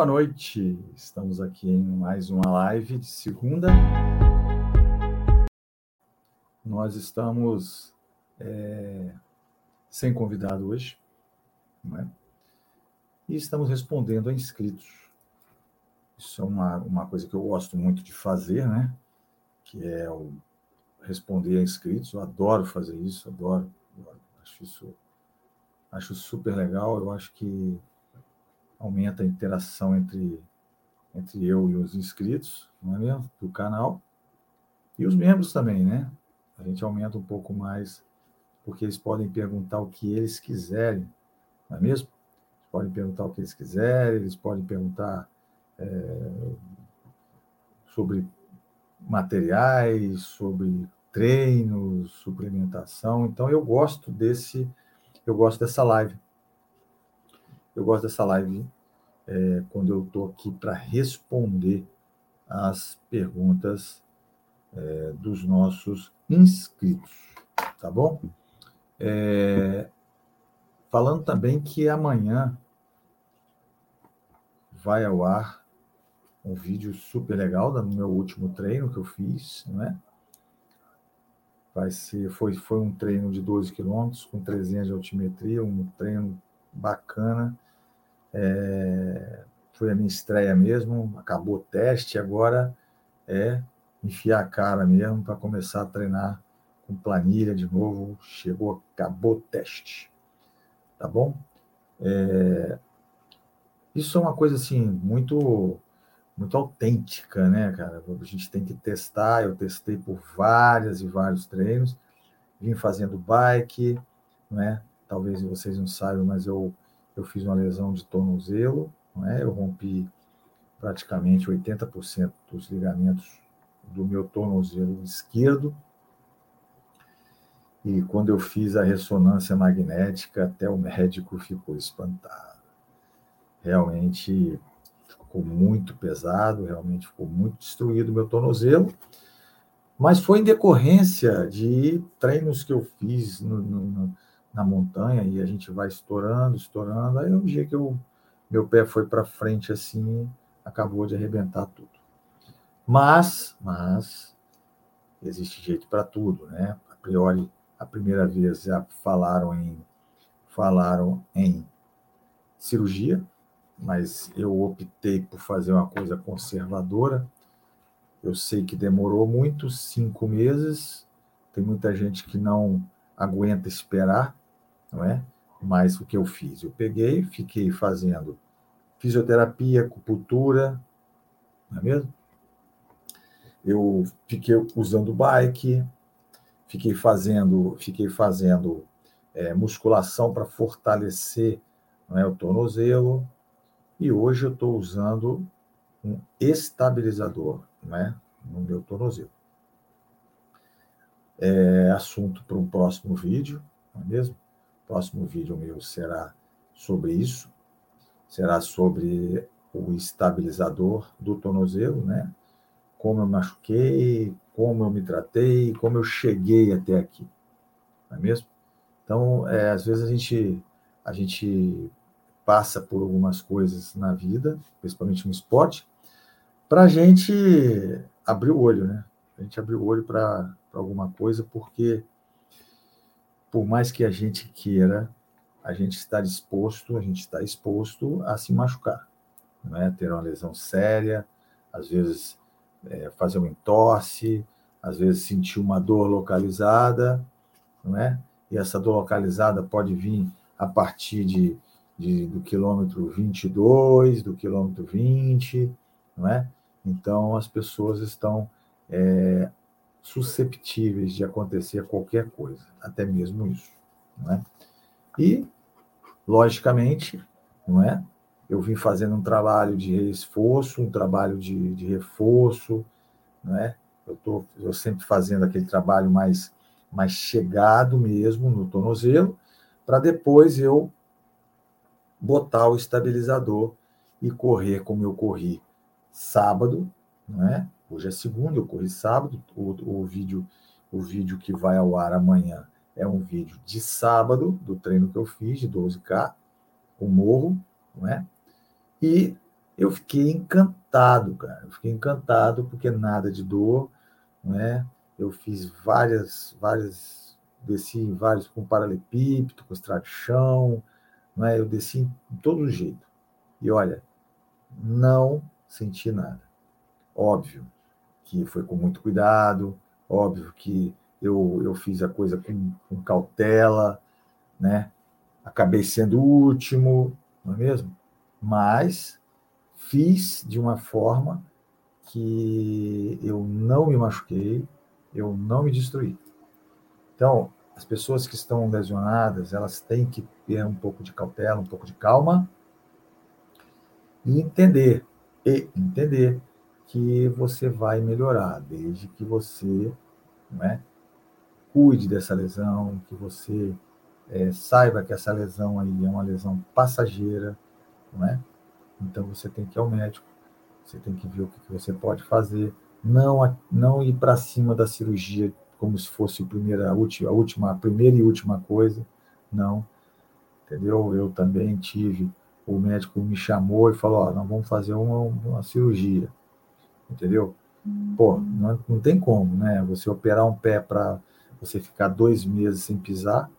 Boa noite, estamos aqui em mais uma live de segunda. Nós estamos é, sem convidado hoje, é? e estamos respondendo a inscritos. Isso é uma, uma coisa que eu gosto muito de fazer, né? Que é o responder a inscritos. Eu adoro fazer isso, adoro, adoro. Acho isso acho super legal. Eu acho que aumenta a interação entre, entre eu e os inscritos, não é mesmo? Do canal. E os membros também, né? A gente aumenta um pouco mais, porque eles podem perguntar o que eles quiserem, não é mesmo? Eles podem perguntar o que eles quiserem, eles podem perguntar é, sobre materiais, sobre treinos, suplementação. Então eu gosto desse, eu gosto dessa live. Eu gosto dessa live é, quando eu estou aqui para responder as perguntas é, dos nossos inscritos, tá bom? É, falando também que amanhã vai ao ar um vídeo super legal do meu último treino que eu fiz, não é? Vai ser, foi, foi um treino de 12 quilômetros com 300 de altimetria, um treino bacana. É, foi a minha estreia mesmo, acabou o teste, agora é enfiar a cara mesmo para começar a treinar com planilha de novo. Chegou, acabou o teste. Tá bom? É, isso é uma coisa assim muito muito autêntica, né, cara? A gente tem que testar. Eu testei por várias e vários treinos, vim fazendo bike, né? Talvez vocês não saibam, mas eu eu fiz uma lesão de tornozelo, né? eu rompi praticamente 80% dos ligamentos do meu tornozelo esquerdo. E quando eu fiz a ressonância magnética, até o médico ficou espantado. Realmente ficou muito pesado, realmente ficou muito destruído o meu tornozelo. Mas foi em decorrência de treinos que eu fiz no, no, na montanha e a gente vai estourando, estourando. Aí um dia que eu, meu pé foi para frente assim, acabou de arrebentar tudo. Mas, mas existe jeito para tudo, né? A priori, a primeira vez já falaram em falaram em cirurgia, mas eu optei por fazer uma coisa conservadora. Eu sei que demorou muito, cinco meses. Tem muita gente que não aguenta esperar não é? Mas o que eu fiz? Eu peguei, fiquei fazendo fisioterapia, acupuntura, não é mesmo? Eu fiquei usando bike, fiquei fazendo, fiquei fazendo é, musculação para fortalecer não é, o tornozelo, e hoje eu estou usando um estabilizador não é, no meu tornozelo. É assunto para um próximo vídeo, não é mesmo? Próximo vídeo meu será sobre isso, será sobre o estabilizador do tornozelo, né? Como eu machuquei, como eu me tratei, como eu cheguei até aqui, não é mesmo? Então, é, às vezes a gente, a gente passa por algumas coisas na vida, principalmente no esporte, para a gente abrir o olho, né? A gente abrir o olho para alguma coisa, porque por mais que a gente queira, a gente está disposto, a gente está exposto a se machucar, não é? Ter uma lesão séria, às vezes é, fazer um entorse, às vezes sentir uma dor localizada, não é? E essa dor localizada pode vir a partir de, de do quilômetro 22, do quilômetro 20, não é? Então as pessoas estão é, susceptíveis de acontecer qualquer coisa, até mesmo isso, não é? E, logicamente, não é? Eu vim fazendo um trabalho de esforço, um trabalho de, de reforço, não é? Eu estou eu sempre fazendo aquele trabalho mais, mais chegado mesmo no tornozelo, para depois eu botar o estabilizador e correr como eu corri sábado, não é? Hoje é segunda, eu corri sábado, o, o, vídeo, o vídeo que vai ao ar amanhã é um vídeo de sábado, do treino que eu fiz, de 12K, o morro, não é? E Eu fiquei encantado, cara. Eu fiquei encantado porque nada de dor, não é? Eu fiz várias, várias, desci em vários com paralelepípedo, com extração, não é? Eu desci em todo jeito. E olha, não senti nada. Óbvio que foi com muito cuidado, óbvio que eu, eu fiz a coisa com, com cautela, né? Acabei sendo o último, não é mesmo? Mas fiz de uma forma que eu não me machuquei, eu não me destruí. Então, as pessoas que estão lesionadas, elas têm que ter um pouco de cautela, um pouco de calma e entender, e entender que você vai melhorar, desde que você não é, cuide dessa lesão, que você é, saiba que essa lesão aí é uma lesão passageira, não é? Então você tem que ir ao médico, você tem que ver o que você pode fazer, não não ir para cima da cirurgia como se fosse a primeira, a última, a última, a primeira e última coisa, não, entendeu? Eu também tive, o médico me chamou e falou, ó, nós vamos fazer uma, uma cirurgia, entendeu? Pô, não, não tem como, né? Você operar um pé para você ficar dois meses sem pisar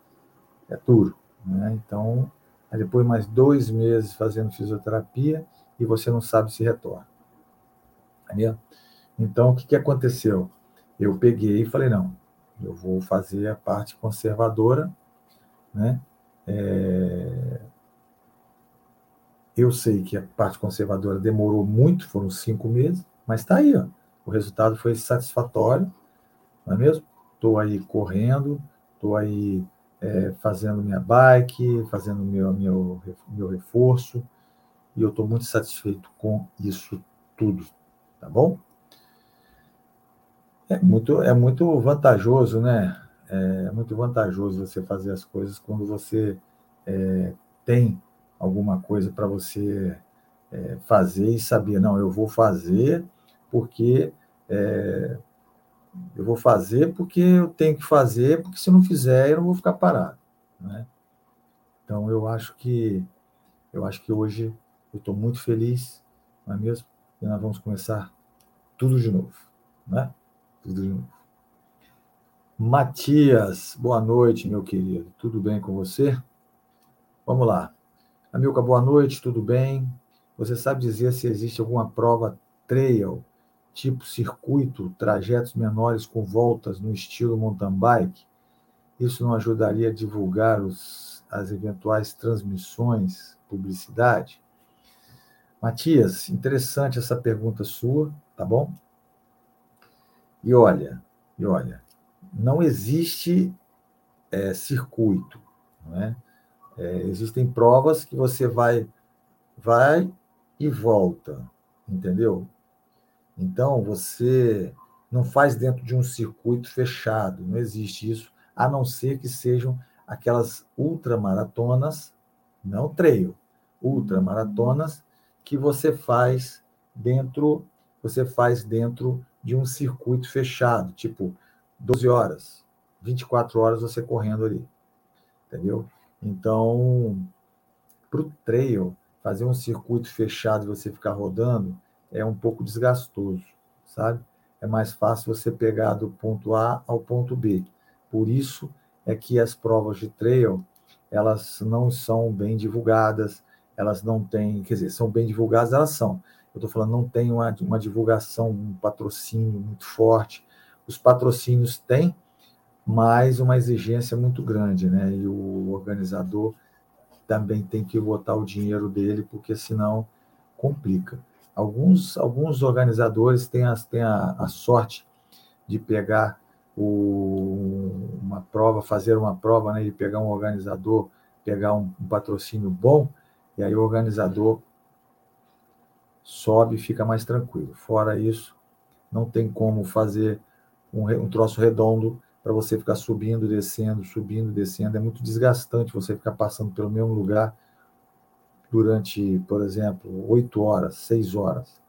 é duro, né? Então, aí depois mais dois meses fazendo fisioterapia e você não sabe se retorna. Entendeu? Então, o que, que aconteceu? Eu peguei e falei, não, eu vou fazer a parte conservadora, né? É... Eu sei que a parte conservadora demorou muito, foram cinco meses, mas está aí, ó. o resultado foi satisfatório, não é mesmo? Estou aí correndo, estou aí é, fazendo minha bike, fazendo meu, meu, meu reforço, e eu estou muito satisfeito com isso tudo, tá bom? É muito, é muito vantajoso, né? É muito vantajoso você fazer as coisas quando você é, tem alguma coisa para você é, fazer e saber, não, eu vou fazer porque é, eu vou fazer porque eu tenho que fazer, porque se não fizer eu não vou ficar parado, né? Então eu acho que eu acho que hoje eu estou muito feliz, não é mesmo? E nós vamos começar tudo de novo, né? Tudo de novo. Matias, boa noite, meu querido. Tudo bem com você? Vamos lá. Amilca, boa noite, tudo bem? Você sabe dizer se existe alguma prova trail, tipo circuito, trajetos menores com voltas no estilo mountain bike? Isso não ajudaria a divulgar os, as eventuais transmissões, publicidade? Matias, interessante essa pergunta sua, tá bom? E olha, e olha, não existe é, circuito, não é? é? Existem provas que você vai, vai e volta, entendeu? Então você não faz dentro de um circuito fechado, não existe isso, a não ser que sejam aquelas ultramaratonas, não trail, ultramaratonas que você faz dentro, você faz dentro de um circuito fechado, tipo 12 horas, 24 horas você correndo ali. Entendeu? Então, para o trail, fazer um circuito fechado e você ficar rodando é um pouco desgastoso, sabe? É mais fácil você pegar do ponto A ao ponto B. Por isso é que as provas de trail, elas não são bem divulgadas, elas não têm, quer dizer, são bem divulgadas, elas são, eu estou falando, não tem uma, uma divulgação, um patrocínio muito forte. Os patrocínios têm, mas uma exigência muito grande, né? E o organizador também tem que botar o dinheiro dele, porque senão complica. Alguns, alguns organizadores têm, as, têm a, a sorte de pegar o, uma prova, fazer uma prova, né, de pegar um organizador, pegar um, um patrocínio bom, e aí o organizador sobe e fica mais tranquilo. Fora isso, não tem como fazer um, um troço redondo para você ficar subindo, descendo, subindo, descendo. É muito desgastante você ficar passando pelo mesmo lugar durante, por exemplo, oito horas, seis horas.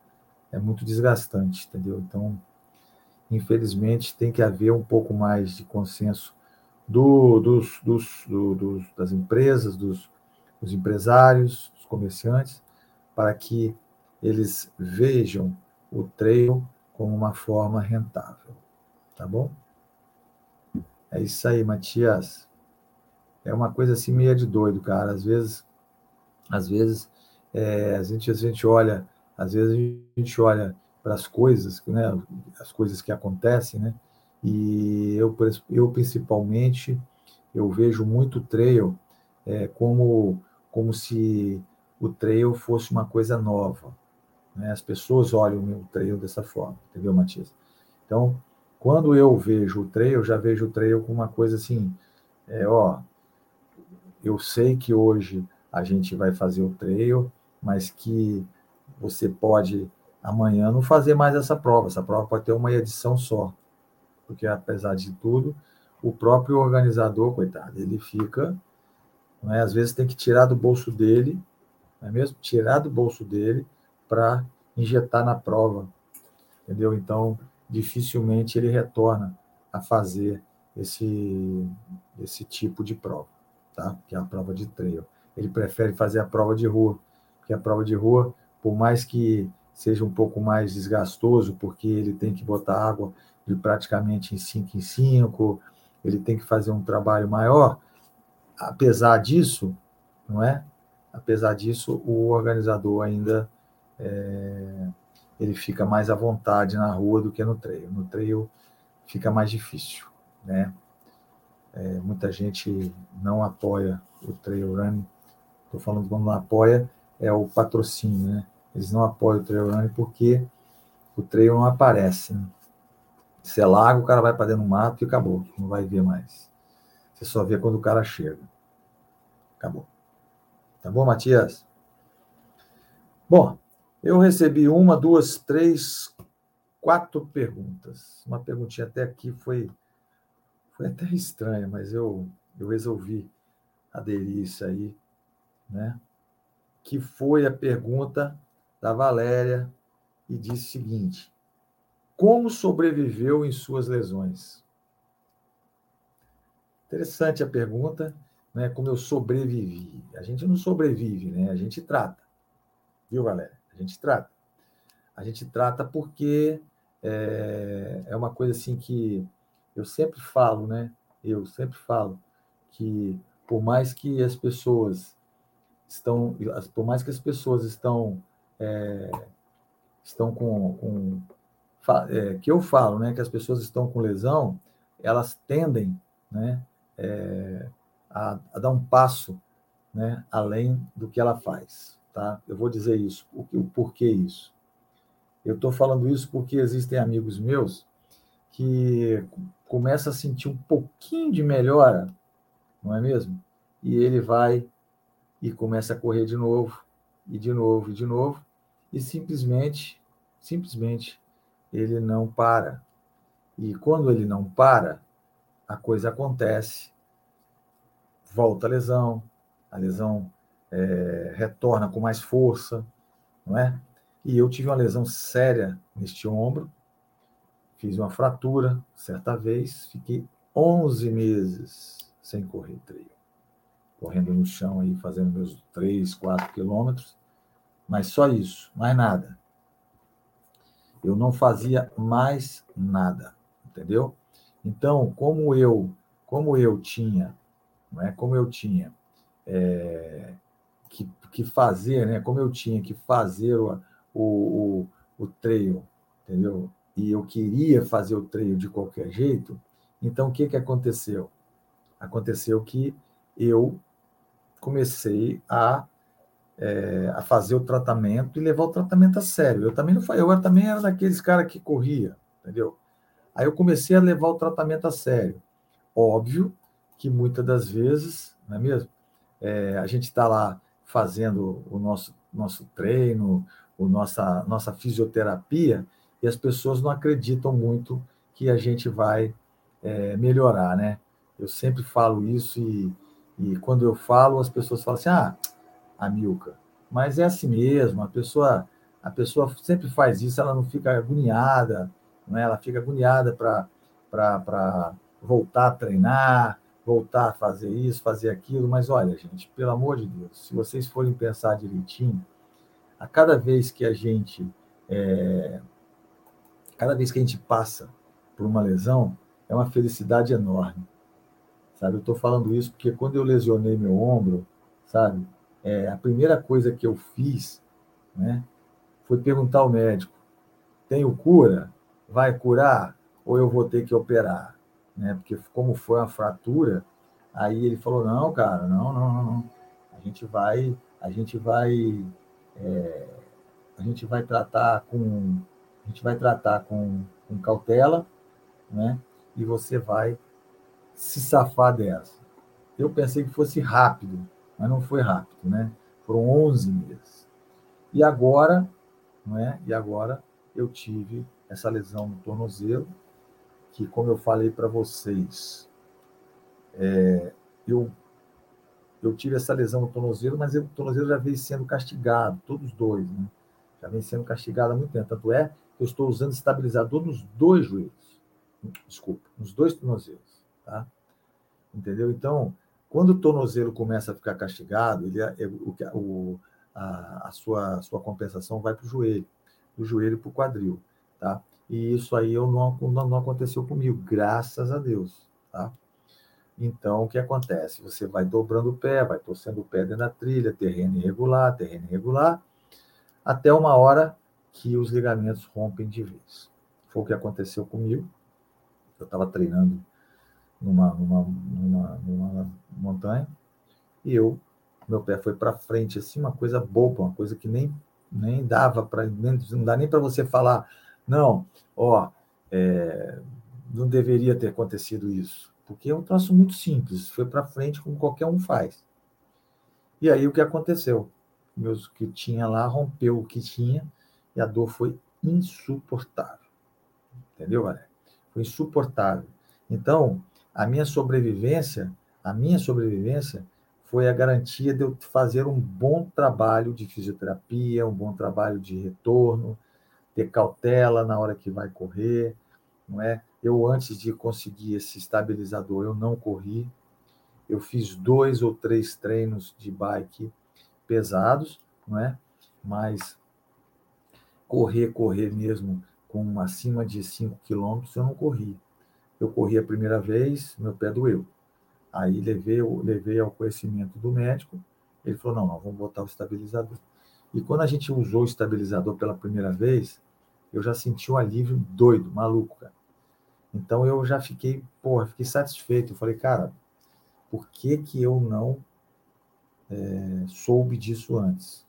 É muito desgastante, entendeu? Então, infelizmente, tem que haver um pouco mais de consenso do, dos, dos, do, dos, das empresas, dos, dos empresários, dos comerciantes, para que eles vejam o trail como uma forma rentável. Tá bom? É isso aí, Matias. É uma coisa assim meio de doido, cara. Às vezes, às vezes, é, a, gente, a gente olha, às vezes a gente olha para as coisas, né, as coisas que acontecem, né? E eu, eu principalmente, eu vejo muito trail é, como, como se o trail fosse uma coisa nova. Né? As pessoas olham o trail dessa forma, entendeu, Matias? Então, quando eu vejo o trail, eu já vejo o trail como uma coisa assim, é, ó, eu sei que hoje a gente vai fazer o trail, mas que você pode amanhã não fazer mais essa prova. Essa prova pode ter uma edição só. Porque, apesar de tudo, o próprio organizador, coitado, ele fica. Não é? Às vezes tem que tirar do bolso dele, não é mesmo? Tirar do bolso dele para injetar na prova. Entendeu? Então, dificilmente ele retorna a fazer esse, esse tipo de prova, tá? Que é a prova de trail. Ele prefere fazer a prova de rua, porque a prova de rua, por mais que seja um pouco mais desgastoso, porque ele tem que botar água de praticamente em 5 em 5, ele tem que fazer um trabalho maior. Apesar disso, não é? Apesar disso, o organizador ainda é, ele fica mais à vontade na rua do que no trail. No trail fica mais difícil, né? É, muita gente não apoia o trail running. Estou falando quando não apoia é o patrocínio, né? Eles não apoiam o trail running porque o trail não aparece. Né? Se é lago, o cara vai para dentro do mato e acabou. Não vai ver mais. Você só vê quando o cara chega. Acabou. Tá bom, Matias? Bom, eu recebi uma, duas, três, quatro perguntas. Uma perguntinha até aqui foi, foi até estranha, mas eu, eu resolvi aderir isso aí, né? Que foi a pergunta da Valéria e disse o seguinte: Como sobreviveu em suas lesões? Interessante a pergunta, né? Como eu sobrevivi. A gente não sobrevive, né? A gente trata. Viu, Valéria? A gente trata. A gente trata porque é, é uma coisa assim que eu sempre falo, né? Eu sempre falo que por mais que as pessoas estão, por mais que as pessoas estão é, estão com, com é, que eu falo, né, que as pessoas estão com lesão, elas tendem, né, é, a, a, dar um passo, né, além do que ela faz, tá? Eu vou dizer isso, o, porquê isso. Eu estou falando isso porque existem amigos meus que começa a sentir um pouquinho de melhora, não é mesmo? E ele vai e começa a correr de novo, e de novo, e de novo, e simplesmente, simplesmente, ele não para. E quando ele não para, a coisa acontece, volta a lesão, a lesão é, retorna com mais força, não é? E eu tive uma lesão séria neste ombro, fiz uma fratura certa vez, fiquei 11 meses sem correr treino, correndo no chão aí, fazendo meus 3, 4 quilômetros, mas só isso, mais nada. Eu não fazia mais nada, entendeu? Então, como eu, como eu tinha, não é? Como eu tinha é, que, que fazer, né? Como eu tinha que fazer o, o, o, o entendeu? E eu queria fazer o trail de qualquer jeito. Então, o que que aconteceu? Aconteceu que eu comecei a é, a fazer o tratamento e levar o tratamento a sério. Eu também não eu também era daqueles caras que corria, entendeu? Aí eu comecei a levar o tratamento a sério. Óbvio que muitas das vezes, não é mesmo? É, a gente está lá fazendo o nosso nosso treino, o nossa nossa fisioterapia e as pessoas não acreditam muito que a gente vai é, melhorar, né? Eu sempre falo isso e, e quando eu falo as pessoas falam assim, ah a Milka. Mas é assim mesmo, a pessoa, a pessoa sempre faz isso, ela não fica agoniada, não é? ela fica agoniada para voltar a treinar, voltar a fazer isso, fazer aquilo. Mas olha, gente, pelo amor de Deus, se vocês forem pensar direitinho, a cada vez que a gente é, cada vez que a gente passa por uma lesão, é uma felicidade enorme. Sabe? Eu estou falando isso porque quando eu lesionei meu ombro, sabe? É, a primeira coisa que eu fiz, né, foi perguntar ao médico: tenho cura? Vai curar? Ou eu vou ter que operar? Né? Porque como foi uma fratura, aí ele falou: não, cara, não, não, não. A gente vai, a gente vai, é, a gente vai tratar com, a gente vai tratar com, com cautela, né? E você vai se safar dessa. Eu pensei que fosse rápido, mas não foi rápido, né? Foram 11 meses. E agora, não é? E agora eu tive essa lesão no tornozelo, que, como eu falei para vocês, é, eu, eu tive essa lesão no tornozelo, mas o tornozelo já veio sendo castigado, todos dois, né? Já vem sendo castigado há muito tempo. Tanto é que eu estou usando estabilizador nos dois joelhos. Desculpa, nos dois tornozelos, tá? Entendeu? Então, quando o tornozelo começa a ficar castigado, ele, é, o, o, a, a sua, a sua compensação vai para o joelho, do joelho para o quadril, tá? E isso aí eu não, não, não aconteceu comigo, graças a Deus, tá? Então, o que acontece? Você vai dobrando o pé, vai torcendo o pé dentro da trilha, terreno irregular, terreno irregular, até uma hora que os ligamentos rompem de vez. Foi o que aconteceu comigo. Eu estava treinando numa, numa, numa, numa, montanha e eu, meu pé foi para frente, assim, uma coisa boba, uma coisa que nem, nem dava para, não dá nem para você falar, não, ó, é, não deveria ter acontecido isso, porque é um troço muito simples, foi para frente como qualquer um faz. E aí o que aconteceu? Meus que tinha lá rompeu o que tinha e a dor foi insuportável. Entendeu, Valério? Foi insuportável. Então, a minha sobrevivência, a minha sobrevivência foi a garantia de eu fazer um bom trabalho de fisioterapia, um bom trabalho de retorno, ter cautela na hora que vai correr, não é? Eu antes de conseguir esse estabilizador, eu não corri. Eu fiz dois ou três treinos de bike pesados, não é? Mas correr, correr mesmo com acima de 5 quilômetros, eu não corri. Eu corri a primeira vez, meu pé doeu. Aí levei, levei ao conhecimento do médico, ele falou, não, não, vamos botar o estabilizador. E quando a gente usou o estabilizador pela primeira vez, eu já senti um alívio doido, maluco, cara. Então eu já fiquei, porra, fiquei satisfeito. Eu falei, cara, por que que eu não é, soube disso antes?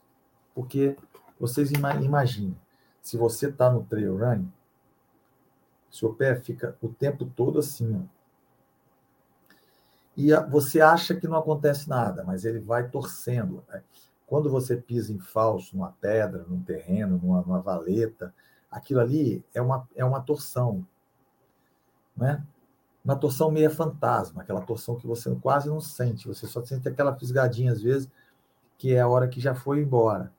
Porque vocês imaginem, se você está no trail running, seu pé fica o tempo todo assim, ó. E você acha que não acontece nada, mas ele vai torcendo. Né? Quando você pisa em falso, numa pedra, num terreno, numa, numa valeta, aquilo ali é uma, é uma torção. Né? Uma torção meia fantasma, aquela torção que você quase não sente, você só sente aquela fisgadinha às vezes, que é a hora que já foi embora.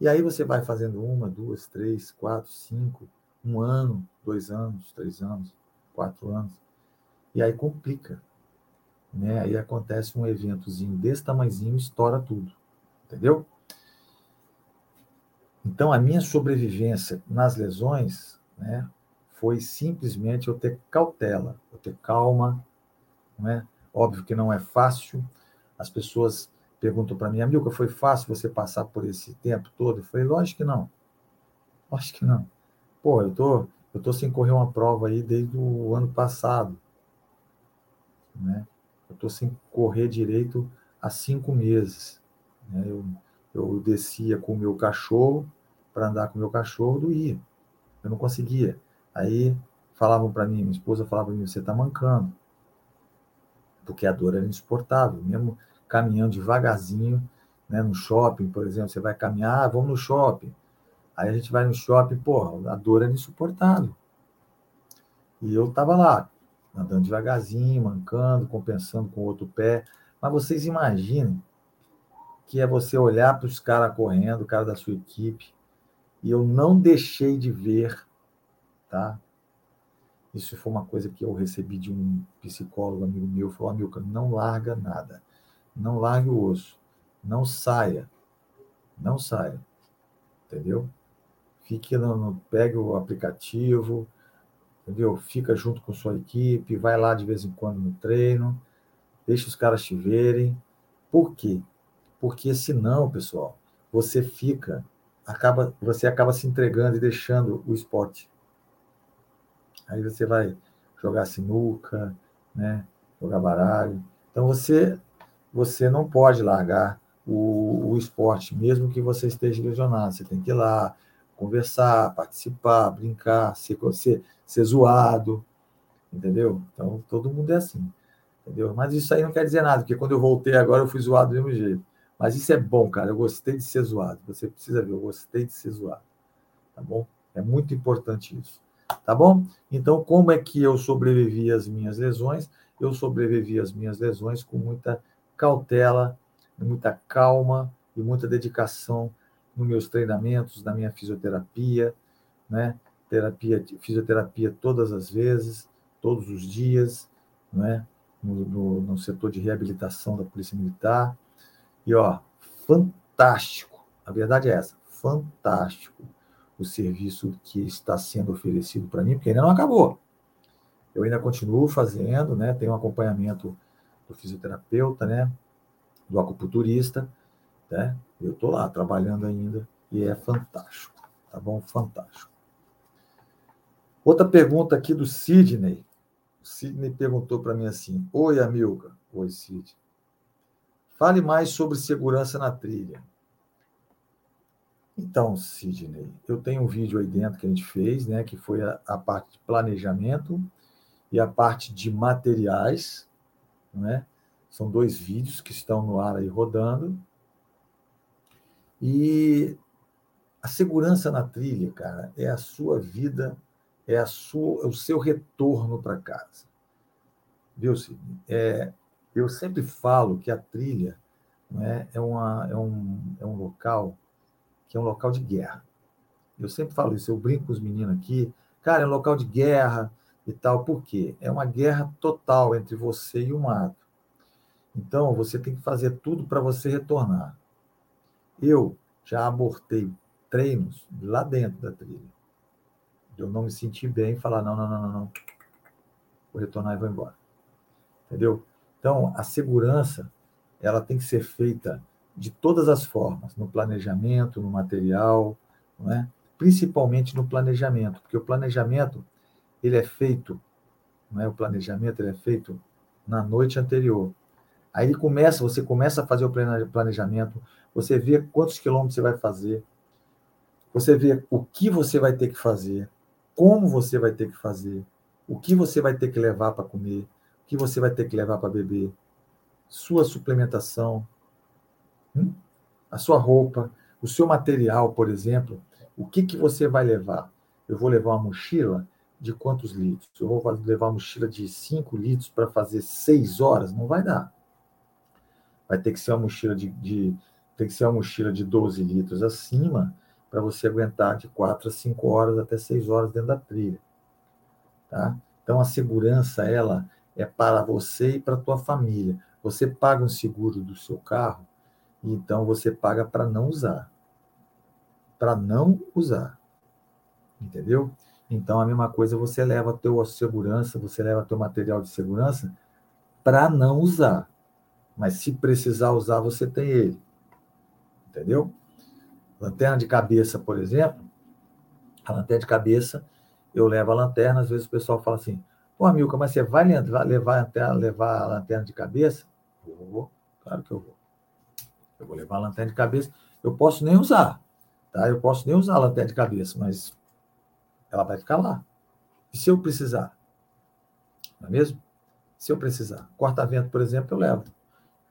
E aí você vai fazendo uma, duas, três, quatro, cinco, um ano, dois anos, três anos, quatro anos. E aí complica. Né? Aí acontece um eventozinho desse tamanhozinho, estoura tudo. Entendeu? Então, a minha sobrevivência nas lesões né, foi simplesmente eu ter cautela, eu ter calma. Não é? Óbvio que não é fácil. As pessoas perguntam para mim, amigo, foi fácil você passar por esse tempo todo? Eu falei, lógico que não. Lógico que não. Pô, eu tô, eu tô sem correr uma prova aí desde o ano passado. Né? Eu tô sem correr direito há cinco meses. Né? Eu, eu descia com o meu cachorro para andar com o meu cachorro, doía. Eu não conseguia. Aí falavam para mim, minha esposa falava para mim, você está mancando. Porque a dor era insuportável. Mesmo caminhando devagarzinho, né, no shopping, por exemplo, você vai caminhar, ah, vamos no shopping. Aí a gente vai no shopping, porra, a dor era insuportável. E eu estava lá, andando devagarzinho, mancando, compensando com o outro pé. Mas vocês imaginem que é você olhar para os caras correndo, o cara da sua equipe, e eu não deixei de ver, tá? Isso foi uma coisa que eu recebi de um psicólogo amigo meu, falou, amigo, não larga nada. Não largue o osso. Não saia. Não saia. entendeu? Fique no, no, pegue o aplicativo, entendeu? Fica junto com sua equipe, vai lá de vez em quando no treino, deixa os caras te verem. Por quê? Porque senão, pessoal, você fica, acaba, você acaba se entregando e deixando o esporte. Aí você vai jogar sinuca, né? Jogar baralho. Então você você não pode largar o, o esporte, mesmo que você esteja lesionado. Você tem que ir lá, conversar, participar, brincar, ser, ser, ser zoado, entendeu? Então, todo mundo é assim, entendeu? Mas isso aí não quer dizer nada, porque quando eu voltei agora eu fui zoado do mesmo jeito. Mas isso é bom, cara, eu gostei de ser zoado. Você precisa ver, eu gostei de ser zoado, tá bom? É muito importante isso, tá bom? Então, como é que eu sobrevivi às minhas lesões? Eu sobrevivi às minhas lesões com muita cautela, muita calma e muita dedicação nos meus treinamentos, na minha fisioterapia, né? Terapia, fisioterapia todas as vezes, todos os dias, né? No, no, no setor de reabilitação da Polícia Militar. E, ó, fantástico. A verdade é essa, fantástico o serviço que está sendo oferecido para mim, porque ainda não acabou. Eu ainda continuo fazendo, né? Tenho um acompanhamento do fisioterapeuta, né? Do acupunturista, né? Eu estou lá trabalhando ainda e é fantástico, tá bom? Fantástico. Outra pergunta aqui do Sidney. O Sidney perguntou para mim assim: Oi, Amilca. Oi, Sidney. Fale mais sobre segurança na trilha. Então, Sidney, eu tenho um vídeo aí dentro que a gente fez, né, que foi a, a parte de planejamento e a parte de materiais, né? São dois vídeos que estão no ar aí rodando. E a segurança na trilha, cara, é a sua vida, é a sua, é o seu retorno para casa. Viu, Sidney? É, eu sempre falo que a trilha né, é, uma, é, um, é um local que é um local de guerra. Eu sempre falo isso, eu brinco com os meninos aqui, cara, é um local de guerra e tal, por quê? É uma guerra total entre você e o mato. Então, você tem que fazer tudo para você retornar. Eu já abortei treinos lá dentro da trilha. Eu não me senti bem falar, não, não, não, não, não. Vou retornar e vou embora. Entendeu? Então, a segurança, ela tem que ser feita de todas as formas, no planejamento, no material, não é? principalmente no planejamento, porque o planejamento ele é feito, não é? o planejamento ele é feito na noite anterior. Aí ele começa, você começa a fazer o planejamento, você vê quantos quilômetros você vai fazer, você vê o que você vai ter que fazer, como você vai ter que fazer, o que você vai ter que levar para comer, que você vai ter que levar para beber, sua suplementação, hum? a sua roupa, o seu material, por exemplo, o que, que você vai levar? Eu vou levar uma mochila de quantos litros? Eu vou levar uma mochila de 5 litros para fazer 6 horas? Não vai dar vai ter que ser uma mochila de, de tem que ser uma mochila de 12 litros acima para você aguentar de 4 a 5 horas até 6 horas dentro da trilha. Tá? Então a segurança ela é para você e para a tua família. Você paga um seguro do seu carro então você paga para não usar. Para não usar. Entendeu? Então a mesma coisa você leva tua segurança, você leva teu material de segurança para não usar. Mas se precisar usar, você tem ele. Entendeu? Lanterna de cabeça, por exemplo. A lanterna de cabeça, eu levo a lanterna, às vezes o pessoal fala assim, pô, Milka, mas você vai levar, levar, a lanterna, de cabeça? Vou, claro que eu vou. Eu vou levar a lanterna de cabeça. Eu posso nem usar, tá? Eu posso nem usar a lanterna de cabeça, mas ela vai ficar lá. E se eu precisar? Não é mesmo? Se eu precisar. Corta-vento, por exemplo, eu levo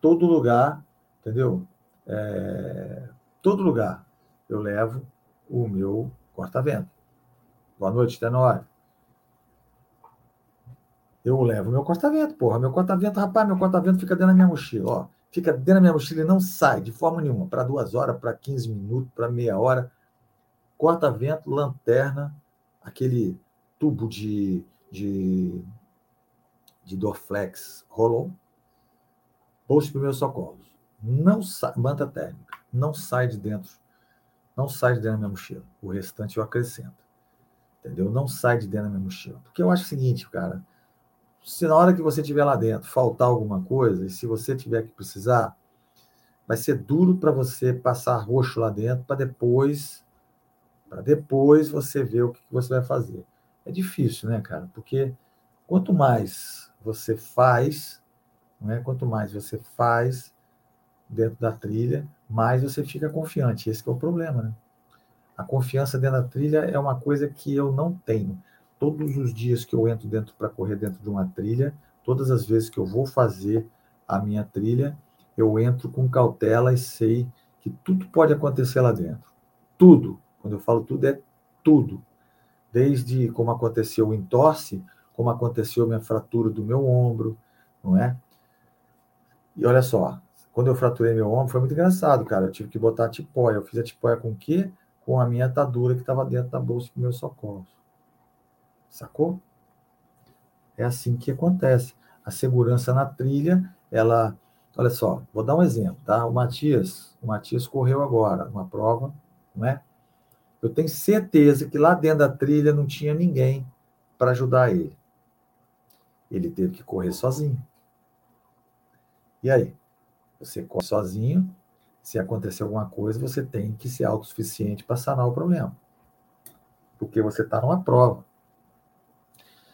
todo lugar, entendeu? É, todo lugar eu levo o meu corta-vento. Boa noite, Tenório. Eu levo meu corta-vento, porra. Meu corta-vento, rapaz, meu corta-vento fica dentro da minha mochila, ó. Fica dentro da minha mochila e não sai de forma nenhuma. Para duas horas, para 15 minutos, para meia hora. Corta-vento, lanterna, aquele tubo de, de, de Dorflex rolou bolsa de primeiros socorros. Não sai, manta térmica, não sai de dentro não sai de dentro da minha mochila. O restante eu acrescento. Entendeu? Não sai de dentro da minha mochila. Porque eu acho o seguinte, cara, se na hora que você estiver lá dentro faltar alguma coisa, e se você tiver que precisar, vai ser duro para você passar roxo lá dentro para depois para depois você ver o que você vai fazer. É difícil, né, cara? Porque quanto mais você faz, não é? Quanto mais você faz dentro da trilha, mais você fica confiante. Esse é o problema, né? A confiança dentro da trilha é uma coisa que eu não tenho. Todos os dias que eu entro dentro para correr dentro de uma trilha, todas as vezes que eu vou fazer a minha trilha, eu entro com cautela e sei que tudo pode acontecer lá dentro. Tudo. Quando eu falo tudo, é tudo. Desde como aconteceu o entorse, como aconteceu a minha fratura do meu ombro, não é? E olha só, quando eu fraturei meu ombro, foi muito engraçado, cara. Eu tive que botar a tipóia. Eu fiz a tipóia com o quê? Com a minha atadura que estava dentro da bolsa dos meus socorros. Sacou? É assim que acontece. A segurança na trilha, ela. Olha só, vou dar um exemplo, tá? O Matias, o Matias correu agora, uma prova, não é? Eu tenho certeza que lá dentro da trilha não tinha ninguém para ajudar ele. Ele teve que correr sozinho. E aí? Você corre sozinho, se acontecer alguma coisa, você tem que ser autossuficiente para sanar o problema. Porque você está numa prova.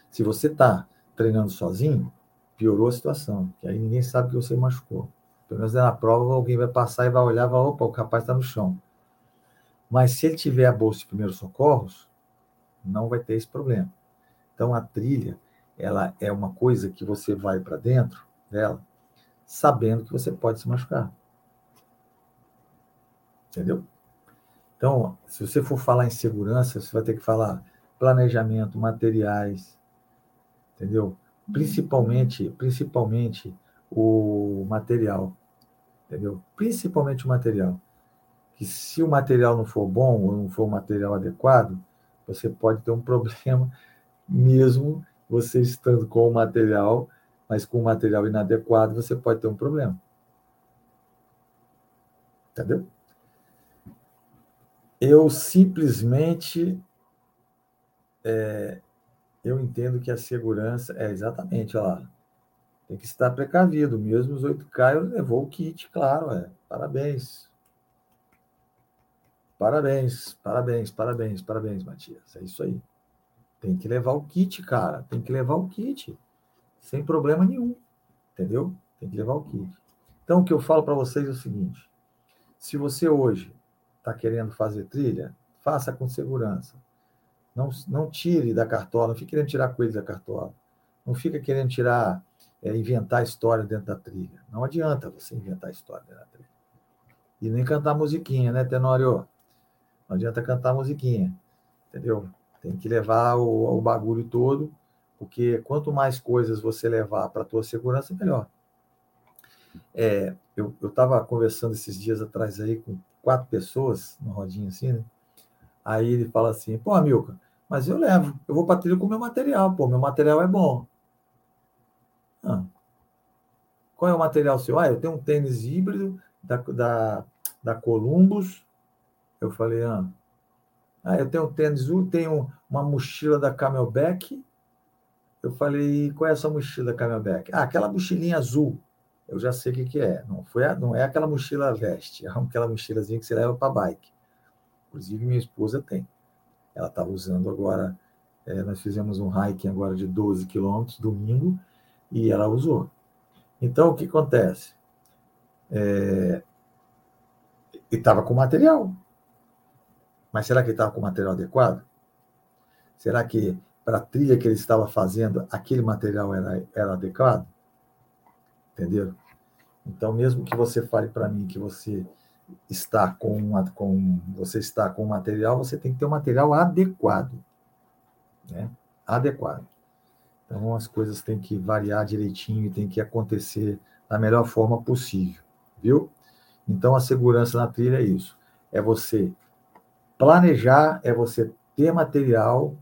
Se você está treinando sozinho, piorou a situação, que aí ninguém sabe que você machucou. Pelo menos na prova, alguém vai passar e vai olhar vai, opa, o capaz está no chão. Mas se ele tiver a bolsa de primeiros socorros, não vai ter esse problema. Então a trilha, ela é uma coisa que você vai para dentro dela, sabendo que você pode se machucar. Entendeu? Então, se você for falar em segurança, você vai ter que falar planejamento, materiais, entendeu? Principalmente, principalmente o material, entendeu? Principalmente o material que se o material não for bom ou não for um material adequado, você pode ter um problema mesmo você estando com o material, mas com o material inadequado, você pode ter um problema. Entendeu? Eu simplesmente é, eu entendo que a segurança é exatamente, lá, tem que estar precavido. Mesmo os 8K, eu levou o kit, claro, é. Parabéns. Parabéns, parabéns, parabéns, parabéns, Matias. É isso aí. Tem que levar o kit, cara. Tem que levar o kit. Sem problema nenhum. Entendeu? Tem que levar o kit. Então, o que eu falo para vocês é o seguinte: se você hoje está querendo fazer trilha, faça com segurança. Não, não tire da cartola, não fique querendo tirar coelhos da cartola. Não fica querendo tirar, é, inventar história dentro da trilha. Não adianta você inventar história dentro da trilha. E nem cantar musiquinha, né, Tenório? Não adianta cantar musiquinha, entendeu? Tem que levar o, o bagulho todo, porque quanto mais coisas você levar para a tua segurança, melhor. É, eu estava conversando esses dias atrás aí com quatro pessoas, numa rodinha assim, né? Aí ele fala assim, pô, Amilcar, mas eu levo, eu vou para trilha com meu material, pô, meu material é bom. Ah, qual é o material seu? Ah, eu tenho um tênis híbrido da, da, da Columbus, eu falei, ah, ah eu tenho um tênis, tenho uma mochila da Camelback. Eu falei, qual é essa mochila da Camelback? Ah, aquela mochilinha azul. Eu já sei o que, que é. Não, foi a, não é aquela mochila veste, é aquela mochilazinha que você leva para bike. Inclusive, minha esposa tem. Ela estava usando agora. É, nós fizemos um hiking agora de 12 quilômetros, domingo, e ela usou. Então, o que acontece? É, e estava com material. Mas será que estava com material adequado? Será que para a trilha que ele estava fazendo, aquele material era, era adequado? Entendeu? Então, mesmo que você fale para mim que você está com, uma, com você está com material, você tem que ter um material adequado, né? Adequado. Então, as coisas têm que variar direitinho e tem que acontecer da melhor forma possível, viu? Então, a segurança na trilha é isso: é você Planejar é você ter material,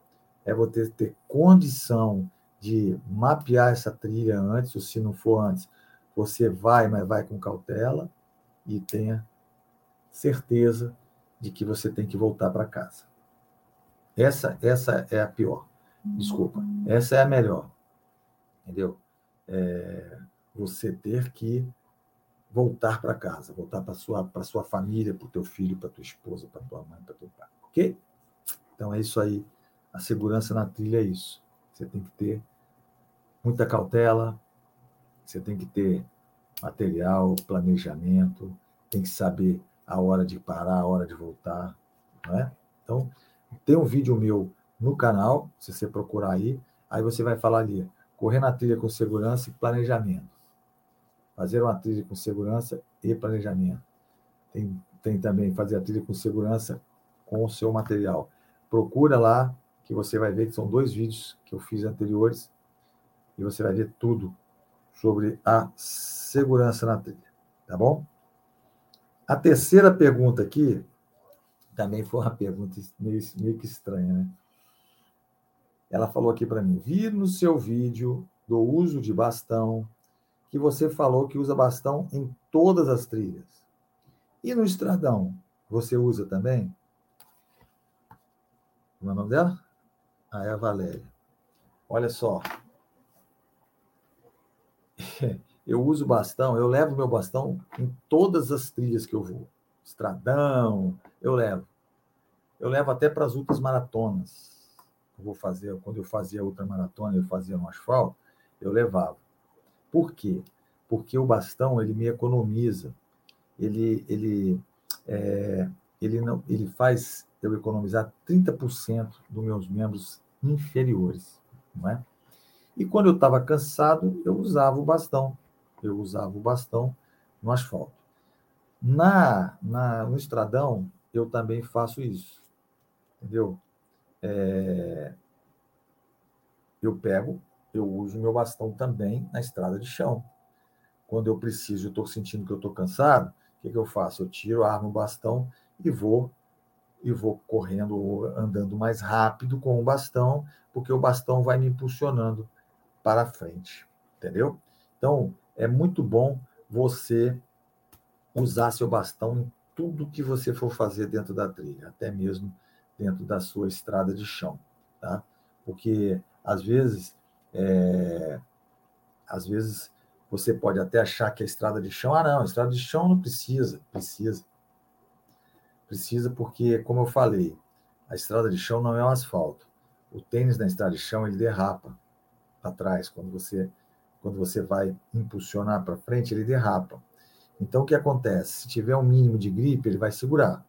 é você ter condição de mapear essa trilha antes, ou se não for antes, você vai, mas vai com cautela e tenha certeza de que você tem que voltar para casa. Essa, essa é a pior. Desculpa. Essa é a melhor. Entendeu? É, você ter que voltar para casa, voltar para sua para sua família, para o teu filho, para tua esposa, para tua mãe, para teu pai, ok? Então é isso aí. A segurança na trilha é isso. Você tem que ter muita cautela, você tem que ter material, planejamento, tem que saber a hora de parar, a hora de voltar, não é? Então, tem um vídeo meu no canal, se você procurar aí, aí você vai falar ali, correr na trilha com segurança e planejamento. Fazer uma trilha com segurança e planejamento. Tem, tem também fazer a trilha com segurança com o seu material. Procura lá, que você vai ver que são dois vídeos que eu fiz anteriores, e você vai ver tudo sobre a segurança na trilha. Tá bom? A terceira pergunta aqui também foi uma pergunta meio, meio que estranha, né? Ela falou aqui para mim: vi no seu vídeo do uso de bastão que você falou que usa bastão em todas as trilhas. E no estradão, você usa também? Como é o nome dela? Ah, é a Valéria. Olha só. Eu uso bastão, eu levo meu bastão em todas as trilhas que eu vou. Estradão, eu levo. Eu levo até para as outras maratonas eu vou fazer, quando eu fazia ultramaratona, eu fazia no asfalto, eu levava. Por quê? Porque o bastão ele me economiza, ele ele é, ele não ele faz eu economizar 30% dos meus membros inferiores, não é? E quando eu estava cansado, eu usava o bastão, eu usava o bastão no asfalto. Na, na no estradão eu também faço isso, entendeu? é, eu pego, eu uso meu bastão também na estrada de chão. Quando eu preciso, eu estou sentindo que eu estou cansado, o que, que eu faço? Eu tiro, armo o bastão e vou e vou correndo, andando mais rápido com o bastão, porque o bastão vai me impulsionando para frente, entendeu? Então, é muito bom você usar seu bastão em tudo que você for fazer dentro da trilha, até mesmo dentro da sua estrada de chão, tá? Porque às vezes, é, às vezes você pode até achar que a estrada de chão, ah, não, a estrada de chão não precisa, precisa, precisa porque, como eu falei, a estrada de chão não é um asfalto. O tênis na estrada de chão ele derrapa para trás quando você quando você vai impulsionar para frente ele derrapa. Então o que acontece? Se tiver um mínimo de gripe ele vai segurar.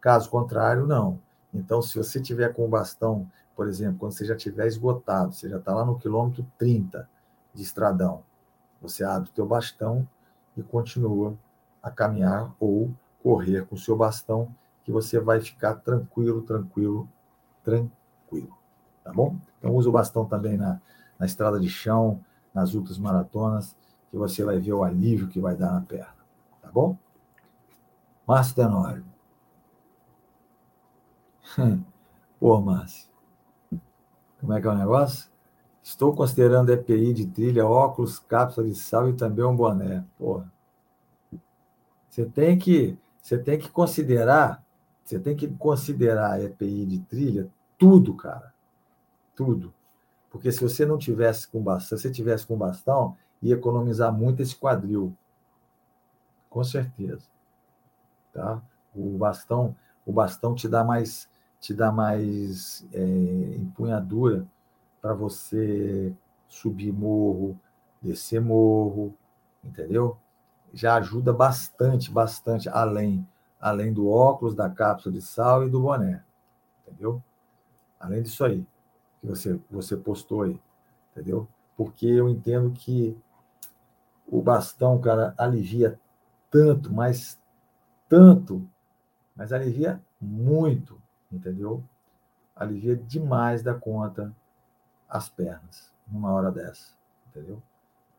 Caso contrário, não. Então, se você tiver com o bastão, por exemplo, quando você já tiver esgotado, você já está lá no quilômetro 30 de estradão, você abre o teu bastão e continua a caminhar ou correr com o seu bastão, que você vai ficar tranquilo, tranquilo, tranquilo. Tá bom? Então, usa o bastão também na, na estrada de chão, nas outras maratonas, que você vai ver o alívio que vai dar na perna. Tá bom? Márcio Tenório. Pô, Márcio, como é que é o negócio? Estou considerando EPI de trilha, óculos, cápsula de sal e também um boné. Porra. Você tem que, você tem que considerar, você tem que considerar EPI de trilha tudo, cara. Tudo. Porque se você não tivesse com bastão, se você tivesse com bastão, ia economizar muito esse quadril. Com certeza. Tá? O bastão, o bastão te dá mais te dá mais é, empunhadura para você subir morro, descer morro, entendeu? Já ajuda bastante, bastante, além, além do óculos, da cápsula de sal e do boné, entendeu? Além disso aí, que você, você postou aí, entendeu? Porque eu entendo que o bastão, cara, alivia tanto, mas tanto, mas alivia muito entendeu? Alivia demais da conta as pernas numa hora dessa, entendeu?